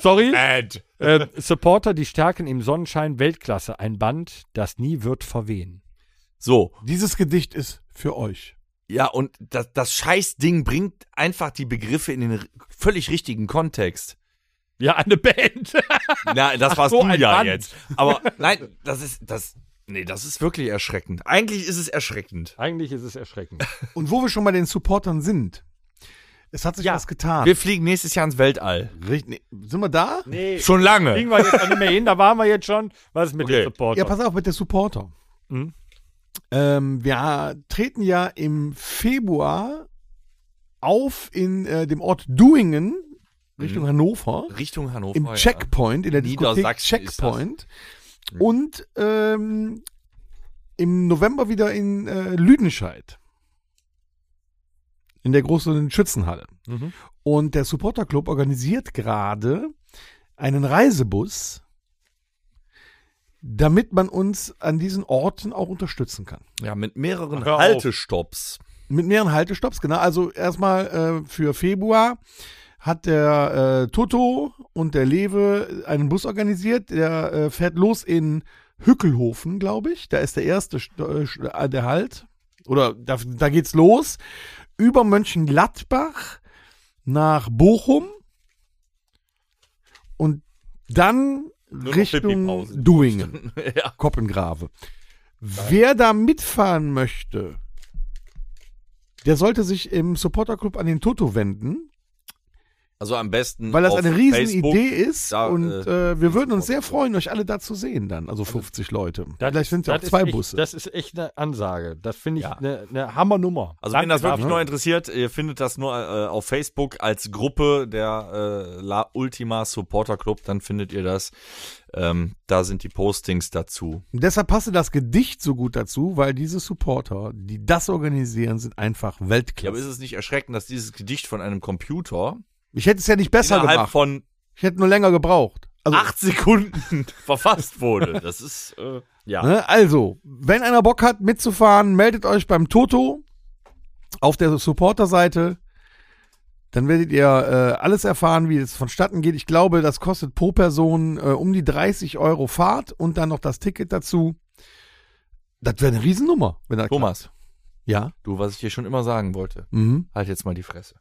Sorry. Äh, Supporter, die stärken im Sonnenschein. Weltklasse. Ein Band, das nie wird verwehen. So, Dieses Gedicht ist für euch. ja, und das, das Scheißding bringt einfach die Begriffe in den völlig richtigen Kontext. Ja, eine Band. Na, das Ach warst so, du ja Band. jetzt. Aber nein, das ist, das, nee, das ist wirklich erschreckend. Eigentlich ist es erschreckend. Eigentlich ist es erschreckend. Und wo wir schon bei den Supportern sind, es hat sich Ja. was getan. Wir fliegen nächstes Jahr ins Weltall. Richtig, nee, sind wir da? Nee. Schon lange. Kriegen wir jetzt noch nicht mehr hin, da waren wir jetzt schon. Was ist mit Okay. dem Supporter? Ja, pass auf, mit der Supporter. Mhm. Ähm, wir treten ja im Februar auf in äh, dem Ort Duingen, Richtung Hannover, Richtung Hannover. im ja. Checkpoint, in der Diskothek Checkpoint. Und ähm, im November wieder in äh, Lüdenscheid. In der großen Schützenhalle. Mhm. Und der Supporter Club organisiert gerade einen Reisebus, damit man uns an diesen Orten auch unterstützen kann. Ja, mit mehreren. Haltestopps. Mit mehreren Haltestopps, genau. Also erstmal äh, für Februar hat der äh, Toto und der Lewe einen Bus organisiert. Der äh, fährt los in Hückelhofen, glaube ich. Da ist der erste St- äh, äh, der Halt. Oder da, da geht's los. Über Mönchengladbach nach Bochum. Und dann noch Richtung. Duingen. ja. Koppengrave. Wer da mitfahren möchte, der sollte sich im Supporter Club an den Toto wenden, Also am besten. weil das auf eine riesen Facebook. Idee ist da, und äh, äh, wir würden uns sehr freuen, euch alle da zu sehen dann, also 50 Leute. Vielleicht sind ja auch das zwei echt, Busse. Das ist echt eine Ansage. Das finde ich Ja. eine, eine Hammernummer. Also Danke wenn das wirklich nur interessiert, ihr findet das nur äh, auf Facebook als Gruppe der äh, La Ultima Supporter Club, dann findet ihr das. Ähm, da sind die Postings dazu. Und deshalb passte das Gedicht so gut dazu, weil diese Supporter, die das organisieren, sind einfach Ja, aber Weltklasse. ist es nicht erschreckend, dass dieses Gedicht von einem Computer ich hätte es ja nicht besser innerhalb gemacht. von Ich hätte nur länger gebraucht. Also, acht Sekunden verfasst wurde? Das ist äh, ja. Ne? Also, wenn einer Bock hat mitzufahren, meldet euch beim Toto auf der Supporter-Seite. Dann werdet ihr äh, alles erfahren, wie es vonstatten geht. Ich glaube, das kostet pro Person äh, um die 30 Euro Fahrt und dann noch das Ticket dazu. Das wäre eine Riesennummer, wenn das Thomas, klappt. Ja. du, was ich dir schon immer sagen wollte, Mhm. halt jetzt mal die Fresse.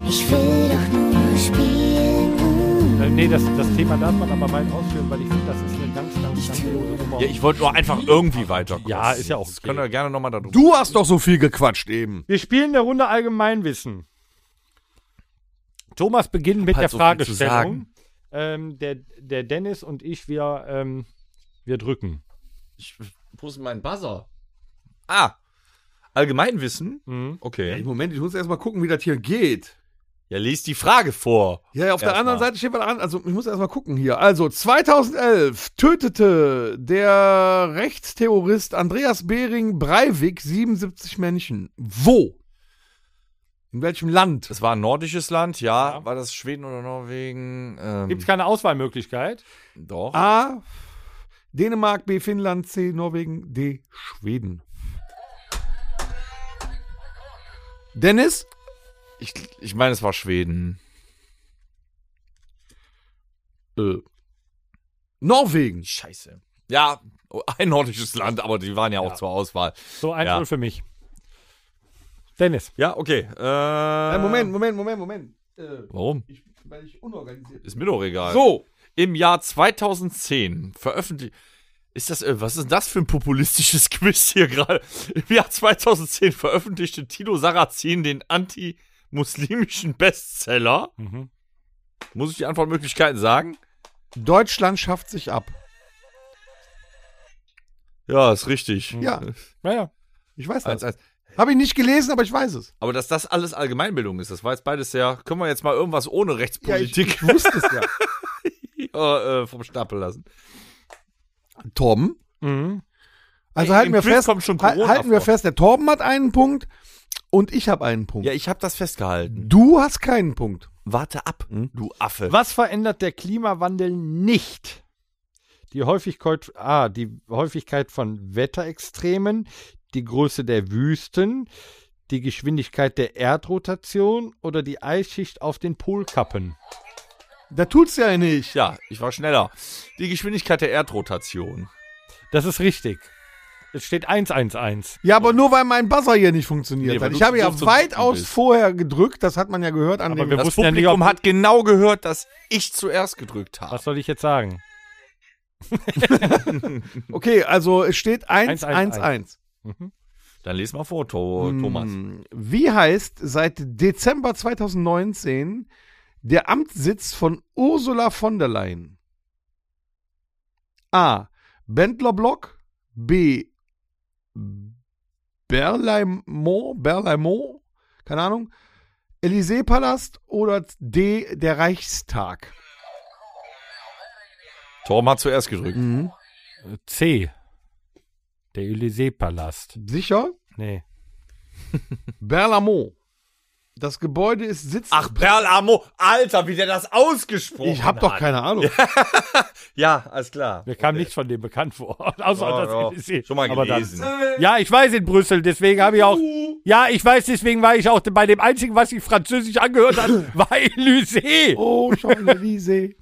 Ich will doch nur spielen. Äh, nee, das, das Thema darf man aber weit ausführen, weil ich finde, das ist eine ganz, ganz grandiose Nummer. Ja, ich wollte nur einfach irgendwie weiterkommen. Ja, ist ja auch Das okay. können wir gerne nochmal darüber. Du hast doch so viel gequatscht eben. Wir spielen eine Runde Allgemeinwissen. Thomas beginnt mit Halt der so Fragestellung. Ähm, der, der Dennis und ich, wir, ähm, wir drücken. Ich, wo ist mein Buzzer? Ah, Allgemeinwissen? Mhm. Okay. Moment, ich muss erst mal gucken, wie das hier geht. Ja, lies die Frage vor. Ja, auf der anderen mal. Seite steht was an. Also, ich muss erst mal gucken hier. Also, 2011 tötete der Rechtsterrorist Andreas Behring Breivik 77 Menschen. Wo? In welchem Land? Es war ein nordisches Land, ja. Ja. War das Schweden oder Norwegen? Ähm, Gibt es keine Auswahlmöglichkeit? doch. A. Dänemark, B. Finnland, C. Norwegen, D. Schweden. Dennis? Ich, ich meine, es war Schweden. Äh, Norwegen. Scheiße. Ja, ein nordisches Land, aber die waren ja auch zur Auswahl. So 1-0 Ja. für mich. Dennis. Ja, okay. Äh, Moment, Moment, Moment, Moment. Äh, Warum? ich, weil ich unorganisiert bin. Ist mir doch egal. So, Im Jahr 2010 veröffentlicht. Ist das, äh, was ist das für ein populistisches Quiz hier gerade? Im Jahr 2010 veröffentlichte Tino Sarrazin den anti-muslimischen Bestseller. Mhm. Muss ich die Antwortmöglichkeiten sagen? Deutschland schafft sich ab. Ja, ist richtig. Ja, Naja. ich weiß das. eins. Habe ich nicht gelesen, aber ich weiß es. Aber dass das alles Allgemeinbildung ist, das war jetzt beides sehr. Können wir jetzt mal irgendwas ohne Ja, ich, Rechtspolitik ich wusste es ja. hier, äh, vom Stapel lassen? Torben? Mhm. Also Ey, halten wir Quiz fest, halten wir vor. fest, der Torben hat einen Punkt und ich habe einen Punkt. Ja, ich habe das festgehalten. Du hast keinen Punkt. Warte ab, du Affe. Was verändert der Klimawandel nicht? Die Häufigkeit, ah, die Häufigkeit von Wetterextremen, die Größe der Wüsten, die Geschwindigkeit der Erdrotation oder die Eisschicht auf den Polkappen. Da tut's ja nicht. Ja, ich war schneller. Die Geschwindigkeit der Erdrotation. Das ist richtig. Es steht 111. Ja, aber nur weil mein Buzzer hier nicht funktioniert Nee, hat. Ich habe ja weitaus vorher gedrückt, das hat man ja gehört an Aber dem. wir Das wussten ja nicht, Publikum hat genau gehört, dass ich zuerst gedrückt habe. Was soll ich jetzt sagen? Okay, also es steht 1, 1, 1, 1. Dann les mal vor, to Thomas. Hm, Wie heißt seit Dezember 2019 der Amtssitz von Ursula von der Leyen? A. Bendlerblock. B. Berlaymont. Berlaymont. Keine Ahnung. Élysée-Palast oder D. Der Reichstag. Torben hat zuerst gedrückt. Mhm. C. Der Élysée-Palast. Sicher? Nee. Berlaymont. Das Gebäude ist Sitz. Ach, Perl Amo. Alter, wie der das ausgesprochen ich hab doch hat. keine Ahnung. Ja, alles klar. Mir kam nichts von dem bekannt vor. Außer Ja, das. Élysée. Schon mal Aber dann- gelesen. Ja, ich weiß in Brüssel, deswegen habe ich auch. Ja, ich weiß, deswegen war ich auch bei dem einzigen, was ich französisch angehört hat, war Élysée. Oh, Champs-Élysées.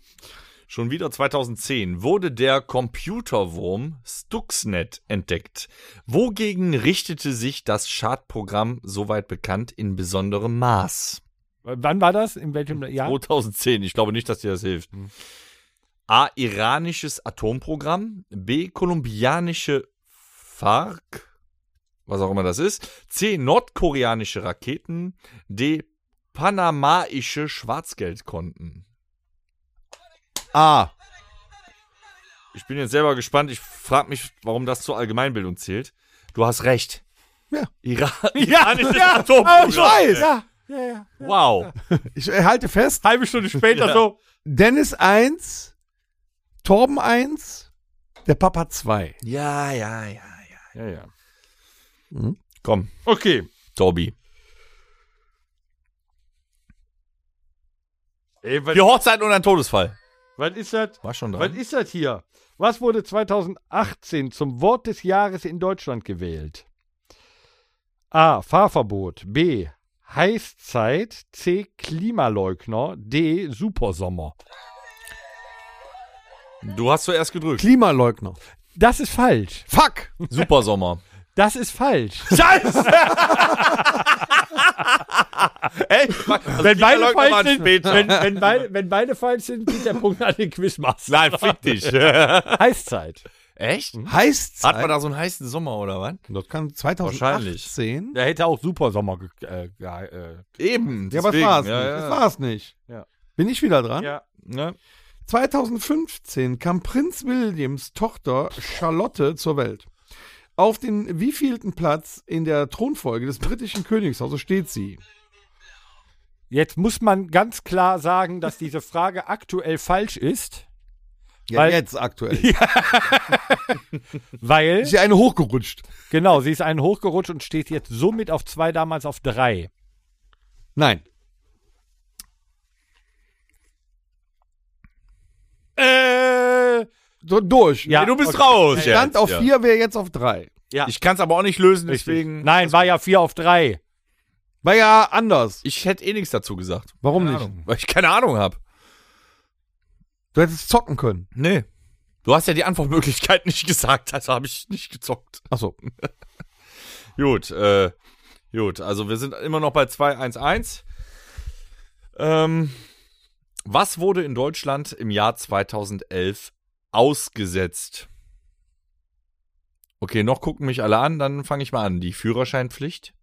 Schon wieder 2010 wurde der Computerwurm Stuxnet entdeckt. Wogegen richtete sich das Schadprogramm, soweit bekannt, in besonderem Maß? Wann war das? In welchem Jahr? 2010. Ich glaube nicht, dass dir das hilft. A. Iranisches Atomprogramm. B. Kolumbianische FARC. Was auch immer das ist. C. Nordkoreanische Raketen. D. Panamaische Schwarzgeldkonten. A. Ich bin jetzt selber gespannt. Ich frage mich, warum das zur Allgemeinbildung zählt. Du hast recht. Ja. Ira iranisches ja, Atomprogramm. Ich weiß. Ja, ja, ja. Wow. Ich äh, halte fest. Halbe Stunde später Ja. so. Dennis 1, Torben 1, der Papa 2. Ja, ja, ja, ja. Ja, ja. Komm, Okay. Tobi. Die Hochzeit und ein Todesfall. Was ist das? War schon Was dran. ist das hier? Was wurde 2018 zum Wort des Jahres in Deutschland gewählt? A. Fahrverbot. B. Heißzeit. C. Klimaleugner. D. Supersommer. Du hast zuerst gedrückt. Klimaleugner. Das ist falsch. Fuck! Supersommer. Das ist falsch. Scheiße! Ey, wenn, beide falsch sind, wenn, wenn, beide, wenn beide falsch sind, geht der Punkt an den Quizmaster. Nein, fick dich. Heißzeit. Echt? Heißt Hat man da so einen heißen Sommer oder was? Das kann Wahrscheinlich. 2018. Der hätte auch Supersommer ge äh, ge äh, Eben. Ja, aber das war's ja, nicht. ja. Das war's nicht. Ja. Bin ich wieder dran? Ja. Ne? 2015 kam Prinz Williams Tochter Charlotte zur Welt. Auf den wievielten Platz in der Thronfolge des britischen Königshauses steht sie? Jetzt muss man ganz klar sagen, dass diese Frage aktuell falsch ist, Ja, Weil- jetzt aktuell. weil, Ist ja eine hochgerutscht. genau, sie ist einen hochgerutscht und steht jetzt somit auf zwei, damals auf drei. Nein. Äh, So durch. Ja, Nee, du bist okay. raus. Stand jetzt, auf ja. vier, wäre jetzt auf drei. Ja. Ich kann es aber auch nicht lösen, Richtig. deswegen. Nein, war ja 4 auf 3. War ja anders. Ich hätte eh nichts dazu gesagt. Warum Keine nicht? Ahnung. Weil ich keine Ahnung habe. Du hättest zocken können. Nee. Du hast ja die Antwortmöglichkeit nicht gesagt, also habe ich nicht gezockt. Achso. Gut, äh, gut, also wir sind immer noch bei 2-1-1. Ähm, was wurde in Deutschland im Jahr 2011 ausgesetzt? Okay, noch gucken mich alle an, dann fange ich mal an. Die Führerscheinpflicht,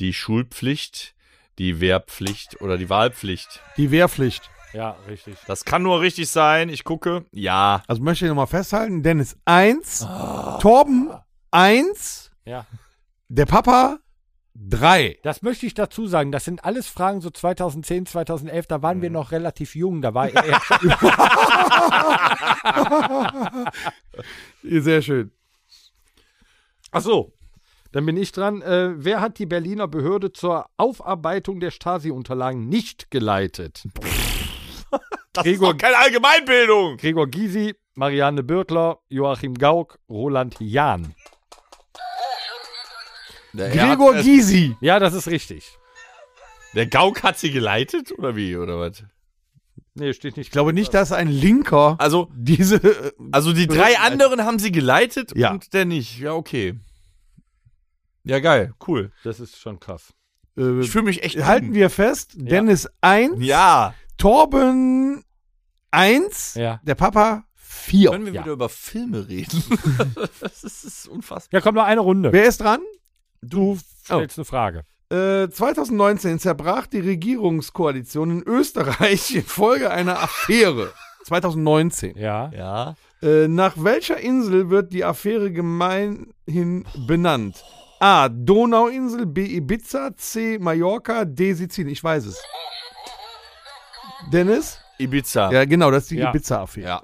die Schulpflicht, die Wehrpflicht oder die Wahlpflicht. Die Wehrpflicht. Ja, richtig. Das kann nur richtig sein. Ich gucke. Ja. Also möchte ich nochmal festhalten. Dennis 1, Torben 1, Ja. der Papa 3. Das möchte ich dazu sagen. Das sind alles Fragen so 2010, 2011. Da waren wir noch relativ jung. Da war er. Sehr schön. Ach so. Dann bin ich dran. Äh, wer hat die Berliner Behörde zur Aufarbeitung der Stasi-Unterlagen nicht geleitet? Das Gregor- ist doch keine Allgemeinbildung. Gregor Gysi, Marianne Birkler, Joachim Gauck, Roland Jahn. Der, Gregor hat, Gysi. Ja, das ist richtig. der Gauck hat sie geleitet oder wie oder was? Nee, steht nicht. Ich glaube nicht, dass ein Linker Also, diese. äh, also die drei anderen haben sie geleitet Ja. und der nicht. Ja, okay. Ja, geil, cool. Das ist schon krass. Äh, Ich fühle mich echt halten wir fest, Dennis 1, Ja. Torben 1, Ja. der Papa 4. Können wir Ja. wieder über Filme reden? das ist, das ist unfassbar. Ja, kommt noch eine Runde. Wer ist dran? Du stellst eine Frage. Äh, 2019 zerbrach die Regierungskoalition in Österreich infolge einer Affäre. 2019. Ja. Ja. Äh, nach welcher Insel wird die Affäre gemeinhin benannt? A. Donauinsel, B. Ibiza, C. Mallorca, D. Sizilien. Ich weiß es. Dennis? Ibiza. Ja, genau, das ist die Ja. Ibiza-Affäre. Ja.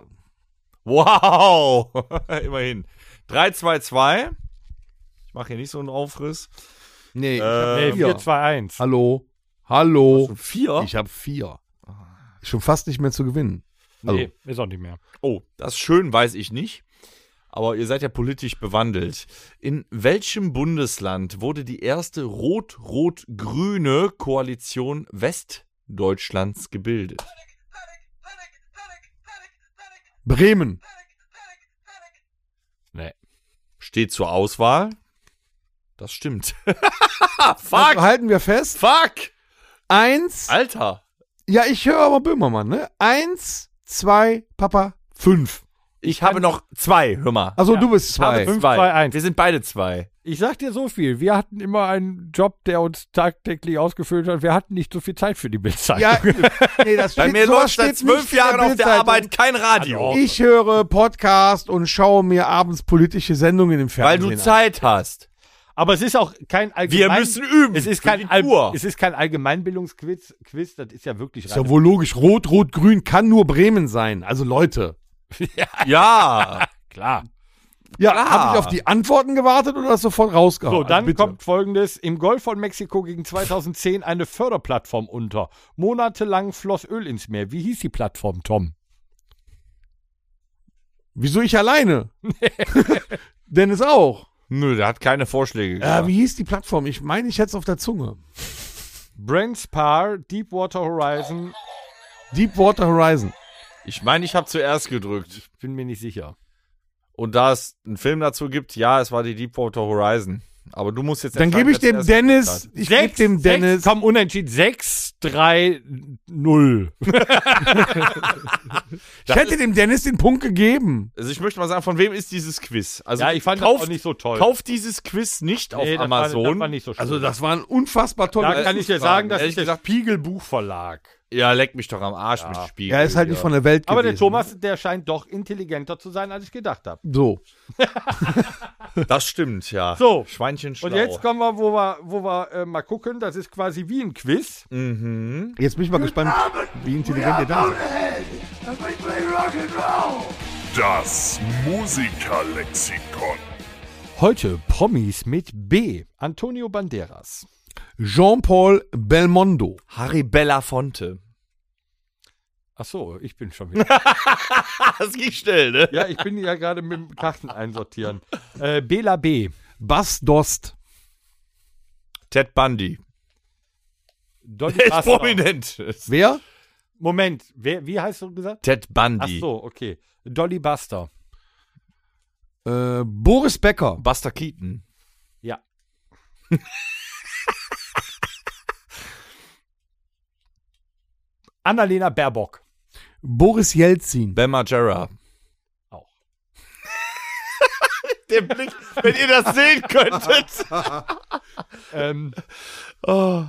Wow. Immerhin. 3, 2, 2. Ich mache hier nicht so einen Aufriss. Nee, ich Äh, hab Nee, vier. 4, 2, 1. Hallo? Hallo? Vier? Ich habe vier. Ist schon fast nicht mehr zu gewinnen. Nee, ist auch nicht mehr. Oh, das ist schön, weiß ich nicht. Aber ihr seid ja politisch bewandelt. In welchem Bundesland wurde die erste rot-rot-grüne Koalition Westdeutschlands gebildet? Bremen. Nee. Steht zur Auswahl. Das stimmt. Also Fuck! halten wir fest. Fuck! Eins. Alter! Ja, ich höre aber Böhmermann, ne? Eins, zwei, Papa, fünf. Ich habe noch zwei, hör mal. Also Ja. du bist zwei. Fünf, zwei, eins. Wir sind beide zwei. Ich sag dir so viel. Wir hatten immer einen Job, der uns tagtäglich ausgefüllt hat. Wir hatten nicht so viel Zeit für die Bildzeitung. Ja, nee, das Bei steht, mir sowas läuft seit zwölf Jahren auf der. Arbeit kein Radio. Ich höre Podcast und schaue mir abends politische Sendungen im Weil Fernsehen du Zeit hast. Aber es ist auch kein Wir allgemein... müssen üben. Es ist kein, Al es ist kein Allgemeinbildungsquiz. Quiz, das ist ja wirklich Ist ja wohl logisch. Rot, Rot, Grün kann nur Bremen sein. Also Leute. Ja. klar. Ja, Klar. habe ich auf die Antworten gewartet oder das sofort rausgehauen? So, dann also kommt folgendes. Im Golf von Mexiko ging 2010 eine Förderplattform unter. Monatelang floss Öl ins Meer. Wie hieß die Plattform, Tom? Wieso ich alleine? Dennis auch. Nö, der hat keine Vorschläge Äh, wie hieß die Plattform? Ich meine, ich hätte es auf der Zunge. Brent Spar, Deepwater Horizon. Deepwater Horizon. Ich meine, ich habe zuerst gedrückt. Bin mir nicht sicher. Und da es einen Film dazu gibt, ja, es war die Deepwater Horizon. Aber du musst jetzt Dann gebe ich dem Dennis, ich gebe dem Dennis. Sechs, komm, unentschieden. 6, 3, 0. Ich hätte dem Dennis den Punkt gegeben. Also ich möchte mal sagen, von wem ist dieses Quiz? Also Ja, ich fand kauft, das auch nicht so toll. Kauft dieses Quiz nicht auf Nee, das Amazon. War, das war nicht so schön. Also das war ein unfassbar toller da kann ich dir sagen, das Ehrlich ist der gesagt- Spiegelbuchverlag. Ja, leck mich doch am Arsch mit Spiegel. Er ist halt nicht von der Welt Aber gewesen. der Thomas, der scheint doch intelligenter zu sein, als ich gedacht habe. So. Das stimmt, ja. So. Schweinchen schlau. Und jetzt kommen wir, wo wir, wo wir äh, mal gucken. Das ist quasi wie ein Quiz. Mhm. Jetzt bin ich mal gespannt, wie intelligent ihr da seid. Das Musikerlexikon. Heute Promis mit B. Antonio Banderas. Jean-Paul Belmondo. Harry Belafonte. Ach so, ich bin schon wieder. Das ging schnell, ne? ja, ich bin ja gerade mit dem Karten einsortieren. Äh, Bela B. Bass Dost. Ted Bundy. Dolly Der ist prominent. Wer? Moment, wer, wie heißt du gesagt? Ted Ach Bundy. so, okay. Dolly Buster. Äh, Boris Becker. Buster Keaton. Ja. Annalena Baerbock. Boris Jelzin. Ben Margera. Auch. Der Blick, wenn ihr das sehen könntet. Ähm, Oh.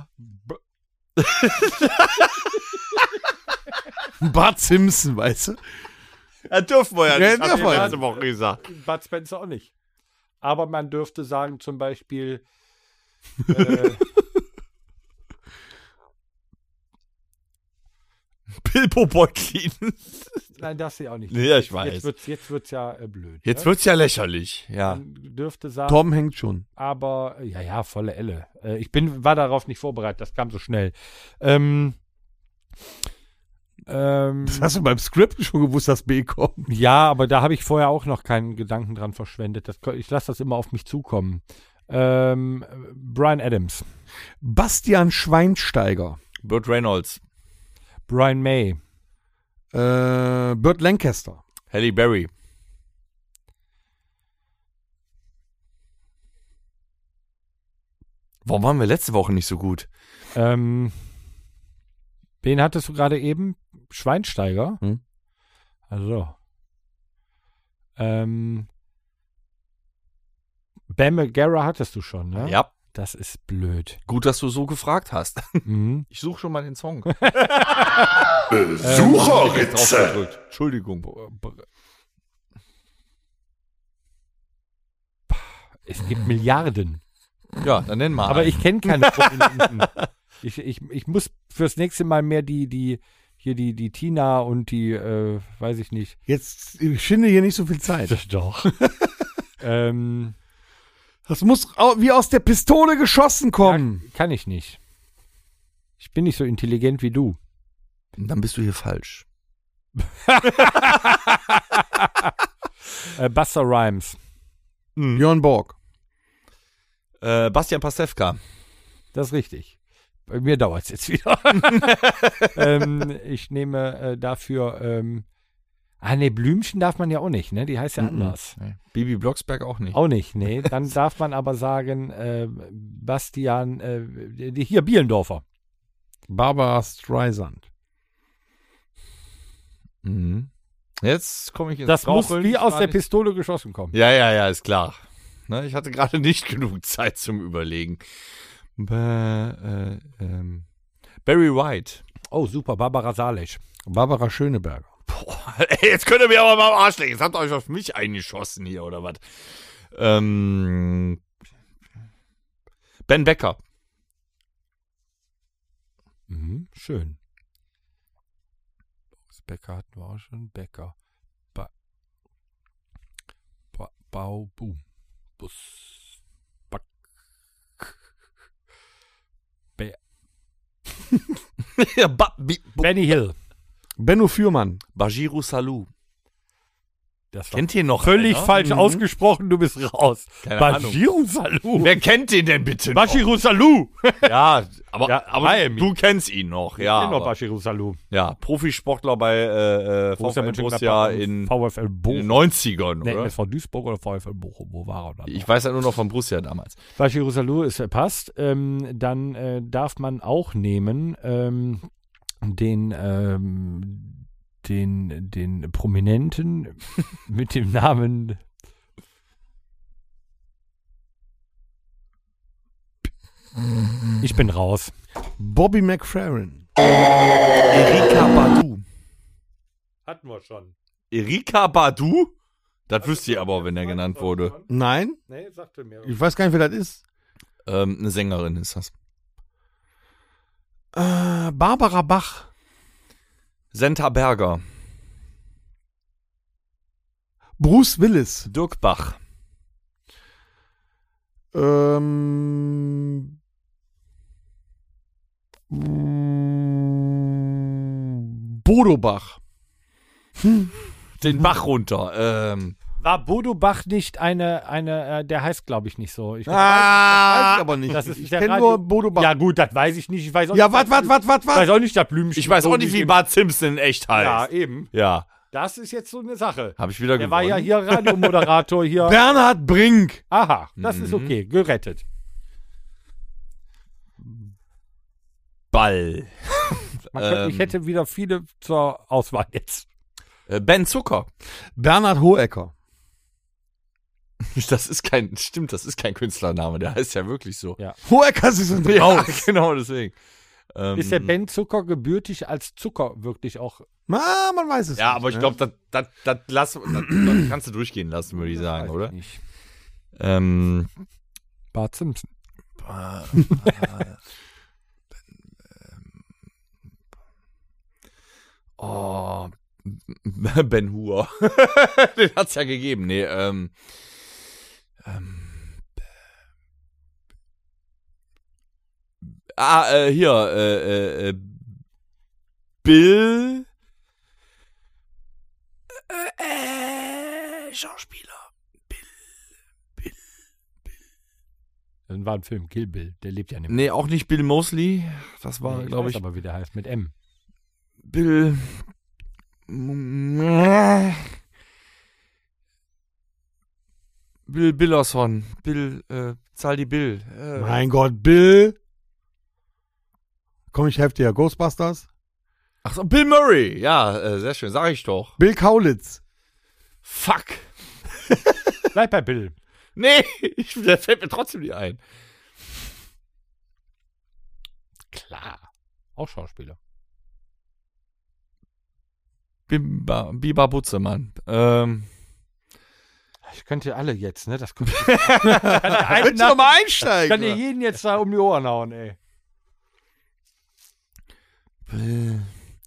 Bart Simpson, weißt du? Ja, dürfen wir ja Ja, nicht. Hab dürfen wir ja letzte Woche gesagt. Bud Spencer auch nicht. Aber man dürfte sagen, zum Beispiel. Äh, Bilbo Beutlin. nein, das sie auch nicht. Ja, ich Jetzt weiß. wird's, jetzt wird's ja äh, blöd. Jetzt ne? wird's ja lächerlich. Ja. Man dürfte sagen, Tom hängt schon. aber ja, ja, volle Elle. Äh, ich bin, war darauf nicht vorbereitet, das kam so schnell. Ähm, ähm, Das hast du beim Skript schon gewusst, dass B kommt. ja, aber da habe ich vorher auch noch keinen Gedanken dran verschwendet. Das, ich lasse das immer auf mich zukommen. Ähm, Brian Adams, Bastian Schweinsteiger. Burt Reynolds. Brian May, Äh, Burt Lancaster. Halle Berry. Warum waren wir letzte Woche nicht so gut? ähm, wen hattest du gerade eben? Schweinsteiger? Hm. Also. Ähm, Bam Margera hattest du schon, ne? Ja. Das ist blöd. Gut, dass du so gefragt hast. Mhm. Ich suche schon mal den Song. Sucherritze. Draufgedrückt. Entschuldigung. Es gibt Milliarden. Ja, dann nenn mal. Aber einen. ich kenne keine Prominenten. ich, ich, ich muss fürs nächste Mal mehr die, die, hier die, die Tina und die, äh, weiß ich nicht. Jetzt ich schinde hier nicht so viel Zeit. Doch. ähm, Das muss wie aus der Pistole geschossen kommen. ja, kann ich nicht. Ich bin nicht so intelligent wie du. Dann bist du hier falsch. Äh, Buster Rhymes. Björn Borg. Äh, Bastian Pastewka. Das ist richtig. Bei mir dauert es jetzt wieder. ähm, ich nehme äh, dafür. Ähm, ah, nee, Blümchen darf man ja auch nicht, ne? Die heißt ja anders. Bibi Blocksberg auch nicht. Auch nicht, nee. Dann darf man aber sagen, äh, Bastian, äh, hier, Bielendorfer. Barbara Streisand. Mhm. Jetzt komme ich ins Das muss wie aus der Pistole geschossen kommen. Ja, ja, ja, ist klar. Ne, ich hatte gerade nicht genug Zeit zum Überlegen. Ba- äh, ähm, Barry White. Oh, super, Barbara Salisch. Barbara Schöneberger. Ey, jetzt könnt ihr mir aber mal am Arsch legen. Jetzt habt ihr euch auf mich eingeschossen hier, oder was? Ähm, ben Becker. Mhm, schön. Becker hatten wir auch schon. Becker. Ba ba Bau, Boom. Bus. Back. Be ja, ba Bi- Benny Hill. Benno Fürmann. Bajiru Salou. Das Kennt ihr noch? völlig einer? falsch ausgesprochen, du bist raus. Keine Bashiru Salou. Wer kennt den denn bitte noch? Bashiru Salou. Ja, aber, Ja, aber du kennst ihn noch, ja. Genau, aber- Bashiru Salou. Ja, Profisportler bei äh, äh, VfL Borussia in, VfL in den Bochum. 90ern, Nee, oder? SV Duisburg oder VfL Bochum. Wo war er dann? Ich weiß ja nur noch von Borussia damals. Bashiru Salou ist äh, passt. Ähm, dann äh, darf man auch nehmen ähm, den, ähm, den, den Prominenten mit dem Namen. Ich bin raus. Bobby McFerrin. Erika Badu. Hatten wir schon. Erika Badu? Das wüsste ich aber, wenn er genannt wurde. Nein, Nee, sagte mir. ich weiß gar nicht, wer das ist. Ähm, eine Sängerin ist das. Äh, Barbara Bach. Senta Berger. Bruce Willis. Dirk Bach. Ähm, Bodo Bach. Den Bach runter. Ähm, War Bodo Bach nicht eine, eine, äh, der heißt glaube ich nicht so. Ich Ah, weiß ich aber nicht. Das ist ich der kenne nur Bodo Bach. Ja gut, das weiß ich nicht. Ich weiß auch Ja, wat, wat, wat, wat, Ich weiß auch nicht, das Blümchen. ich weiß auch nicht, wie Bart Simpson echt Ja, heißt. eben. Ja. Das ist jetzt so eine Sache. Habe ich wieder Der gewonnen. war ja hier Radiomoderator hier. Bernhard Brink. Aha, das Mhm. ist okay, gerettet. Ball. Könnte, Ähm. ich hätte wieder viele zur Auswahl jetzt. Äh, ben Zucker. Bernhard Hohecker. Das ist kein, stimmt, das ist kein Künstlername, der heißt ja wirklich so. Ja. Hohecker, sie sind Ja, raus. genau, deswegen. Ähm, Ist der Ben Zucker gebürtig als Zucker wirklich auch? Ah, man weiß es Ja, nicht, aber ich ne? glaube, das, das, das, lass, das, das kannst du durchgehen lassen, würde ich sagen, Weiß oder? ich Nicht. Ähm, Bart Simpson. oh, Ben Hur. Den hat's ja gegeben. Nee, ähm, ähm, ah, äh, hier, äh, äh, äh, Bill, äh, äh, Schauspieler. Das war ein Film, Kill Bill. Der lebt ja nicht mehr. Nee, auch nicht Bill Mosley. Das war, Nee, glaube weiß ich, aber, wie der heißt, mit M. Bill. Bill Billerson. Bill, äh, zahl die Bill. Äh, Mein Gott, Bill. Komm, ich helfe dir. Ghostbusters. Ach so, Bill Murray. Ja, äh, sehr schön, sag ich doch. Bill Kaulitz. Fuck. Bleib bei Bill. Nee, ich, der fällt mir trotzdem nicht ein. Klar. Auch Schauspieler. Biber, Biber Butzemann. Ähm, Ich könnte alle jetzt, ne? Das kommt. Du noch mal einsteigen? kann dir jeden jetzt da um die Ohren hauen, ey.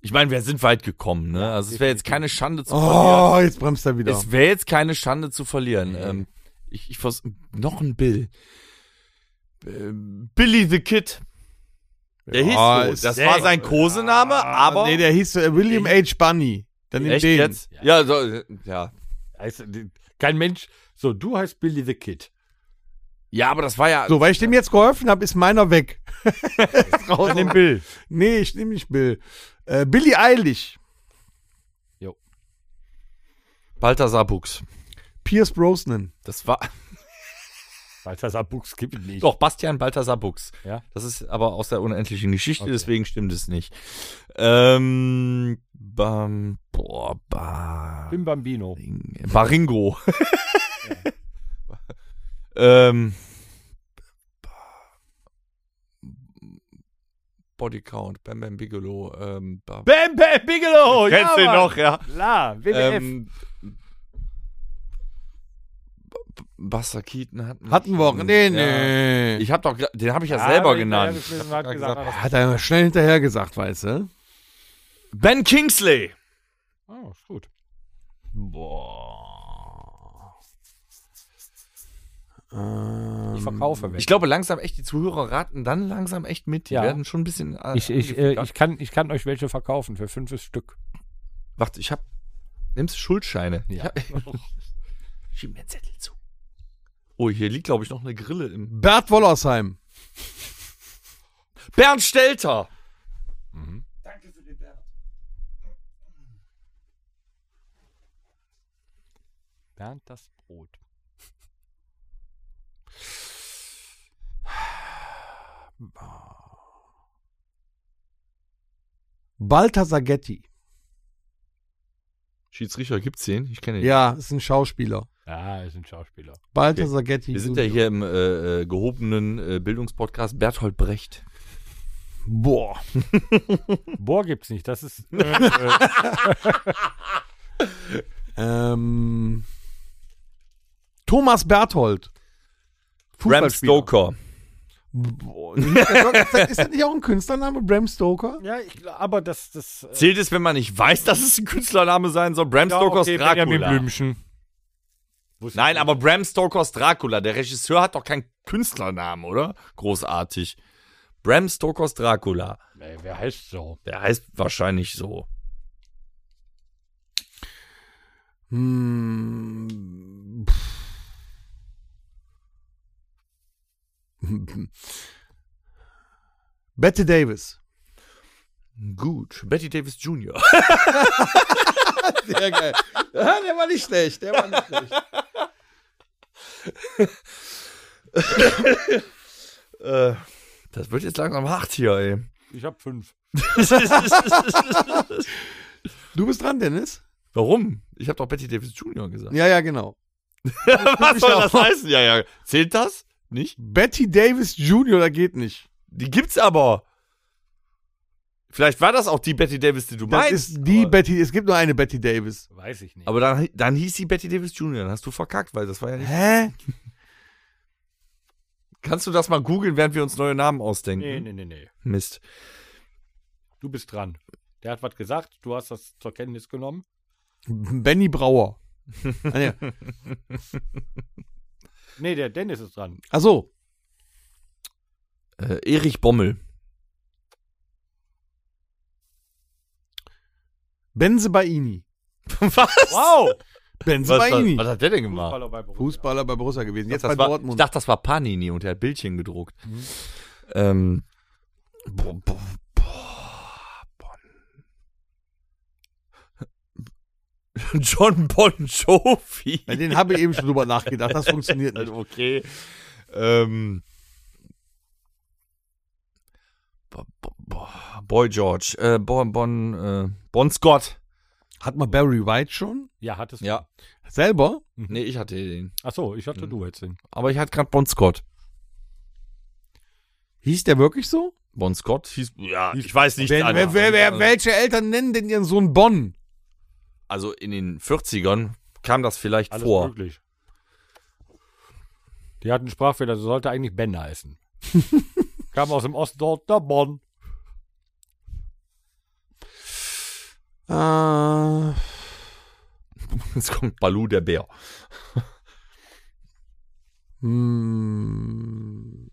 ich meine, wir sind weit gekommen, ne? Also es wäre jetzt keine Schande zu verlieren. Oh, jetzt bremst er wieder. Es wäre jetzt keine Schande zu verlieren. Ähm, ich, ich vers noch ein Bill. Ähm, Billy the Kid. Der Ja, hieß ist so. Das war sein Kosename, aber. Nee, der hieß William H. Bunny. Dann nimm echt den. jetzt? Ja, so, ja. Heißt, kein Mensch. So, du heißt Billy the Kid. Ja, aber das war ja. So, weil ich dem jetzt geholfen habe, ist meiner weg. Dann nimm Bill. Nee, ich nehme nicht Bill. Äh, Billy Eilig. Balthasar Buchs. Pierce Brosnan. Das war. Balthasar Buchs gibt es nicht. Doch, Bastian Balthasar Buchs. Ja. Das ist aber aus der unendlichen Geschichte, Okay. deswegen stimmt es nicht. Ähm. Bam, boah, ba, Bim Bambino. Baringo. ähm. Bodycount, Bam Bam Bigelow. Ähm, ba- Bam Bam Bigelow! Kennst du ihn noch, ja? Klar, WWF. Ähm, Buster Keaton hatten Hatten wir auch. Nee, Ja. nee. Ich hab doch, den habe ich ja, Ja, selber genannt. hat Ja, gesagt, gesagt. Hat er schnell hinterher gesagt, weißt du? Ben Kingsley. Oh, ist gut. Ähm, Ich verkaufe weg. Ich glaube langsam echt, die Zuhörer raten dann langsam echt mit. Die Ja. werden schon ein bisschen. äh, Ich, ich, äh, ich, kann, ich kann euch welche verkaufen für fünf Stück. Warte, ich hab. Nimmst du Schuldscheine? Ja. Ich hab- Schieb mir einen Zettel zu. Oh, hier liegt, glaube ich, noch eine Grille im. Bert Wollersheim. Bernd Stelter. Bernd das Brot. Balthasar Getty. Schiedsrichter gibt's den? Ich kenne den. Ja, ist ein Schauspieler. Ja, ist ein Schauspieler. Balthasar Getty. Wir sind ja hier im äh, äh, gehobenen äh, Bildungspodcast Berthold Brecht. Boah. Bohr gibt's nicht. Das ist. Äh, äh, Ähm, Thomas Berthold. Bram. Stoker. Boah, ist das- ist nicht auch ein Künstlername, Bram Stoker? ja, ich, aber das. das äh, Zählt es, wenn man nicht weiß, dass es ein Künstlername sein soll? Bram ja, Stokers okay, Benjamin Dracula. Blümchen. Nein, aber Bram Stokers Dracula. Der Regisseur hat doch keinen Künstlernamen, oder? Großartig. Bram Stokers Dracula. Nee, wer heißt so? Der heißt wahrscheinlich so. Hm. Bette Davis. Gut. Betty Davis Jr. Sehr geil. Ja, der war nicht schlecht. Der war nicht schlecht. Äh, das wird jetzt langsam hart hier, ey. Ich habe fünf. Du bist dran, Dennis? Warum? Ich habe doch Betty Davis Jr. gesagt. Ja, ja, genau. Was soll das heißen? Ja, ja. Zählt das? Nicht? Betty Davis Jr., da geht nicht. Die gibt's aber. Vielleicht war das auch die Betty Davis, die du Das meinst. ist die Betty, es gibt nur eine Betty Davis. Weiß ich nicht. aber dann, dann hieß sie Betty Davis Jr. Dann hast du verkackt, weil das war ja nicht. Hä? Kannst du das mal googeln, während wir uns neue Namen ausdenken? nee, nee, nee, nee. Mist. Du bist dran. Der hat was gesagt, du hast das zur Kenntnis genommen. Benny Brauer. Ah, nee. Nee, der Dennis ist dran. Ach so. Äh, Erich Bommel. Benze Baini. Was? Wow! Benze Was, was, Baini. was hat der denn gemacht? Fußballer bei Borussia. Fußballer bei Borussia gewesen. Jetzt das bei war, Dortmund. Ich dachte, das war Panini und er hat Bildchen gedruckt. Mhm. Ähm, boah, boah, boah, Bon. John Bon Jovi. Ja, den habe ich eben schon drüber nachgedacht. Das funktioniert nicht. Okay. Ähm. Bo- bo- bo- Boy George. Äh, Bon, bon, äh, bon Scott. Hat man Barry White schon? Ja, hattest du. Ja. Selber? Nee, ich hatte den. Achso, ich hatte du jetzt den. Aber ich hatte gerade Bon Scott. Hieß der wirklich so? Bon Scott hieß. Ja, ich weiß nicht. Wer, wer, wer, wer, welche Eltern nennen denn ihren Sohn Bonn? Also in den 40ern kam das vielleicht Alles vor. möglich. Die hatten Sprachfehler, das sollte eigentlich Ben heißen. Kam aus dem Ostdorf der Bonn. Äh, Jetzt kommt Balu der Bär. hm.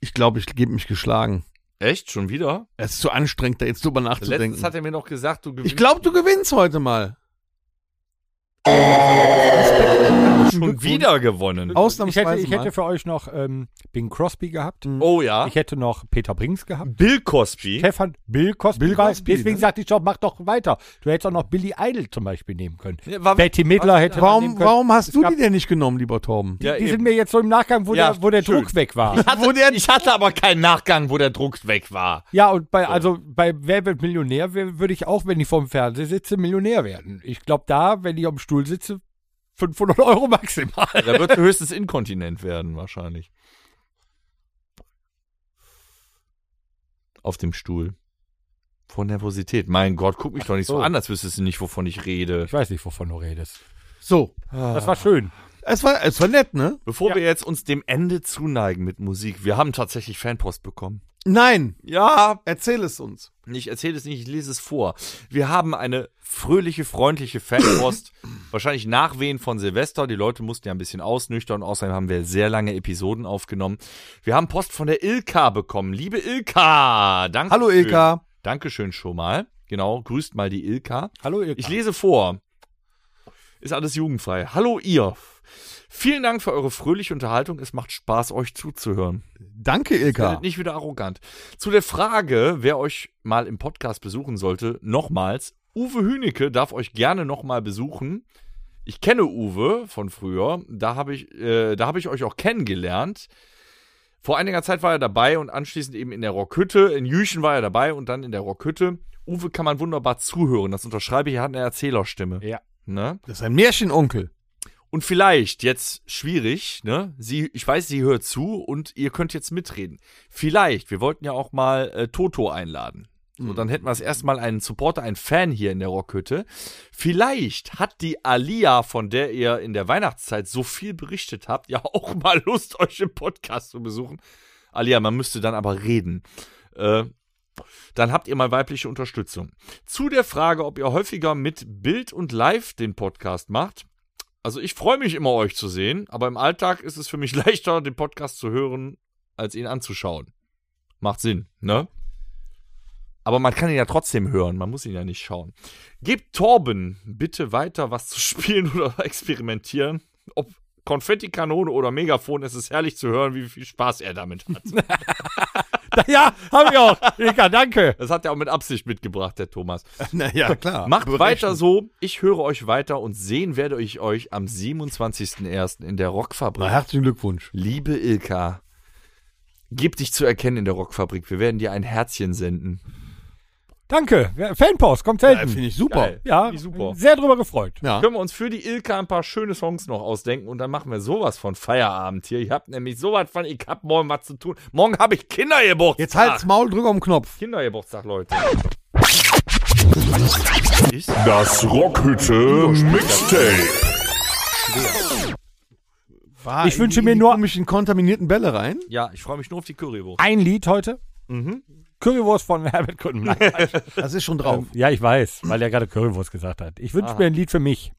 Ich glaube, ich gebe mich geschlagen. Echt? Schon wieder? Es ist zu anstrengend, da jetzt drüber nachzudenken. Letztens hat er mir noch gesagt, du gewinnst Ich glaube, du gewinnst heute mal. Schon wieder gewonnen. Ich hätte, Ausnahmsweise ich hätte für euch noch ähm, Bing Crosby gehabt. Oh ja. Ich hätte noch Peter Brinks gehabt. Bill Cosby. Stefan Bill Cosby. Bill Cosby, Deswegen ne? sagte ich doch, mach doch weiter. Du hättest auch noch Billy Idol zum Beispiel nehmen können. Ja, war- Betty Midler hätte man Warum, nehmen können. warum hast Es du gab- die denn nicht genommen, lieber Torben? Ja, Die sind mir jetzt so im Nachgang, wo Ja, der, wo der schön. Druck weg war. ich, hatte, ich hatte aber keinen Nachgang, wo der Druck weg war. Ja, und bei, also bei Wer wird Millionär würde ich auch, wenn ich vorm Fernseher sitze, Millionär werden. Ich glaube da, wenn ich am Stuhl sitze, 500 Euro maximal. Da wird höchstens inkontinent werden, wahrscheinlich. Auf dem Stuhl. Vor Nervosität. Mein Gott, guck mich doch nicht so so. an, als wüsstest du nicht, wovon ich rede. Ich weiß nicht, wovon du redest. So, Das war schön. es war, es war nett, ne? Bevor Ja. wir jetzt uns dem Ende zuneigen mit Musik, wir haben tatsächlich Fanpost bekommen. Nein, Ja, erzähl es uns. ich erzähle es nicht, ich lese es vor. Wir haben eine fröhliche, freundliche Fanpost. wahrscheinlich Nachwehen von Silvester. Die Leute mussten ja ein bisschen ausnüchtern. Außerdem haben wir sehr lange Episoden aufgenommen. Wir haben Post von der Ilka bekommen. Liebe Ilka, danke. Hallo Ilka. Dankeschön schon mal. Genau, grüßt mal die Ilka. Hallo, ihr Ich lese vor. Ist alles jugendfrei. Hallo ihr. Vielen Dank für eure fröhliche Unterhaltung. Es macht Spaß, euch zuzuhören. Danke, Ilka. Nicht wieder arrogant. Zu der Frage, wer euch mal im Podcast besuchen sollte, nochmals. Uwe Hünecke darf euch gerne nochmal besuchen. Ich kenne Uwe von früher. Da habe ich, äh, da habe ich euch auch kennengelernt. Vor einiger Zeit war er dabei und anschließend eben in der Rockhütte. In Jüchen war er dabei und dann in der Rockhütte. Uwe kann man wunderbar zuhören. Das unterschreibe ich. Er hat eine Erzählerstimme. Ja. Ne? Das ist ein Märchenonkel. Und vielleicht, jetzt schwierig, ne? Sie, ich weiß, sie hört zu und ihr könnt jetzt mitreden. Vielleicht, wir wollten ja auch mal äh, Toto einladen. So, dann hätten wir das erstmal einen Supporter, einen Fan hier in der Rockhütte. Vielleicht hat die Alia, von der ihr in der Weihnachtszeit so viel berichtet habt, ja auch mal Lust, euch im Podcast zu besuchen. Alia, man müsste dann aber reden. Äh, dann habt ihr mal weibliche Unterstützung. Zu der Frage, ob ihr häufiger mit Bild und Live den Podcast macht. Also ich freue mich immer, euch zu sehen, aber im Alltag ist es für mich leichter, den Podcast zu hören, als ihn anzuschauen. Macht Sinn, ne? Aber man kann ihn ja trotzdem hören, man muss ihn ja nicht schauen. Gebt Torben bitte weiter was zu spielen oder experimentieren. Ob Konfettikanone oder Megafon, es ist herrlich zu hören, wie viel Spaß er damit hat. Ja, hab ich auch. Ilka, danke. Das hat er auch mit Absicht mitgebracht, der Thomas. Naja, klar. Macht Berechnet. weiter so. Ich höre euch weiter und sehen werde ich euch am 27.01. in der Rockfabrik. Na, herzlichen Glückwunsch. Liebe Ilka, gib dich zu erkennen in der Rockfabrik. Wir werden dir ein Herzchen senden. Danke. Ja, Fanpost, kommt Ja, selten. Finde ich super. Geil. Ja, ich super. sehr drüber gefreut. Ja. Können wir uns für die Ilka ein paar schöne Songs noch ausdenken und dann machen wir sowas von Feierabend hier. Ihr habt nämlich sowas von, ich hab morgen was zu tun. Morgen habe ich Kindergeburtstag. Jetzt halt's Maul, drück auf den Knopf. Kindergeburtstag, Leute. Das Rockhütte Mixtape. War Ich in wünsche mir in nur- komischen kontaminierten Bälle rein. ja, ich freue mich nur auf die Currywurst. Ein Lied heute. Mhm. Currywurst von Herbert Kunden. Nein, Das ist schon drauf. ja, ich weiß, weil er gerade Currywurst gesagt hat. Ich wünsche mir ein Lied für mich.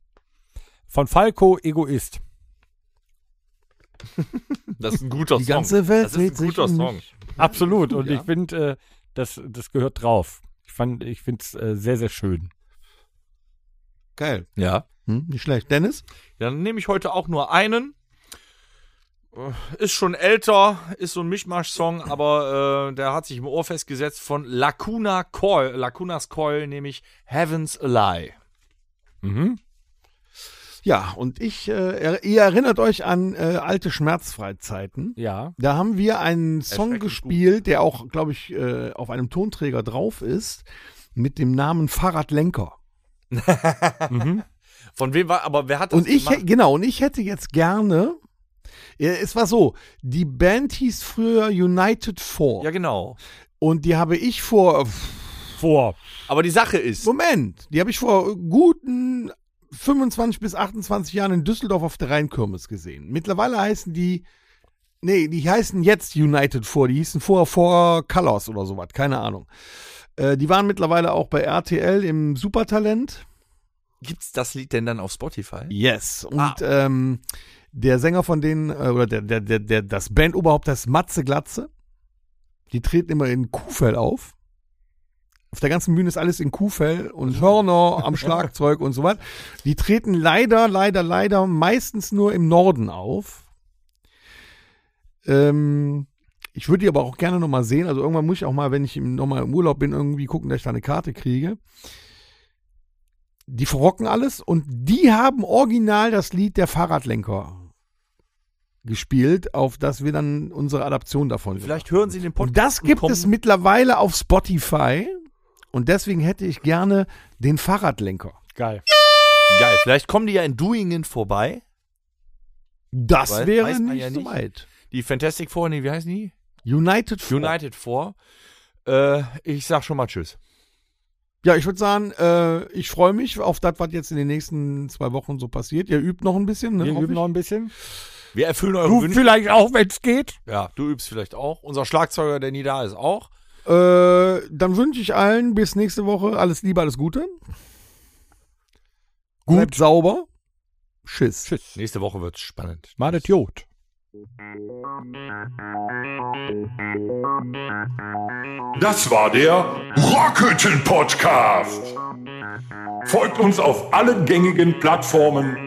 Von Falco Egoist. Das ist ein guter Die Song. ganze Welt das ist ein sich guter um Song. Absolut. Und Ja. ich finde, äh, das, das gehört drauf. Ich fand, ich finde es äh, sehr, sehr schön. Geil. Ja. Hm, nicht schlecht. Dennis? Dann nehme ich heute auch nur einen. Ist schon älter, ist so ein Mischmasch-Song, aber äh, der hat sich im Ohr festgesetzt von Lacuna Coil. Lacunas Coil, nämlich Heaven's a Lie. Mhm. Ja, und ich, äh, ihr erinnert euch an äh, alte Schmerzfreizeiten. Ja. Da haben wir einen Song gespielt, der auch, glaube ich, äh, auf einem Tonträger drauf ist, mit dem Namen Fahrradlenker. Mhm. Von wem war, aber wer hat das Und ich, gemacht? genau, und ich hätte jetzt gerne, es war so, die Band hieß früher United Four. Ja, genau. Und die habe ich vor, Vor. Aber die Sache ist, Moment, die habe ich vor guten 25 bis 28 Jahren in Düsseldorf auf der Rheinkirmes gesehen. Mittlerweile heißen die, nee, die heißen jetzt United Four, die hießen vorher Four Colors oder sowas, keine Ahnung. Äh, die waren mittlerweile auch bei RTL im Supertalent. gibt's das Lied denn dann auf Spotify? Yes. Und Ah. ähm, der Sänger von denen, äh, oder der, der, der, der, das Bandoberhaupt, das ist Matze Glatze. Die treten immer in Kuhfell auf. Auf der ganzen Bühne ist alles in Kuhfell und Hörner am Schlagzeug und so was. Die treten leider, leider, leider meistens nur im Norden auf. Ähm, ich würde die aber auch gerne nochmal sehen. Also irgendwann muss ich auch mal, wenn ich im- noch mal im Urlaub bin, irgendwie gucken, dass ich da eine Karte kriege. Die verrocken alles und die haben original das Lied der Fahrradlenker gespielt, auf das wir dann unsere Adaption davon Vielleicht hören Sie den haben. Und das gibt kommen- es mittlerweile auf Spotify und deswegen hätte ich gerne den Fahrradlenker. Geil. Geil, vielleicht kommen die ja in Duingen vorbei. Das Weiß- wäre nicht ja so nicht. weit. Die Fantastic Four, nee, wie heißen die? United Four. United Four. Äh, ich sag schon mal Tschüss. Ja, ich würde sagen, äh, ich freue mich auf das, was jetzt in den nächsten zwei Wochen so passiert. Ihr übt noch ein bisschen, ne? Wir üben ich. noch ein bisschen. Wir erfüllen eure Du Wünsche. vielleicht auch, wenn es geht. Ja, du übst vielleicht auch. Unser Schlagzeuger, der nie da ist, auch. Äh, dann wünsche ich allen bis nächste Woche alles Liebe, alles Gute. Gut, Bleibt- sauber. Schiss. Tschüss. Nächste Woche wird's spannend. Madet Jod. Das war der Rockhütten Podcast. Folgt uns auf allen gängigen Plattformen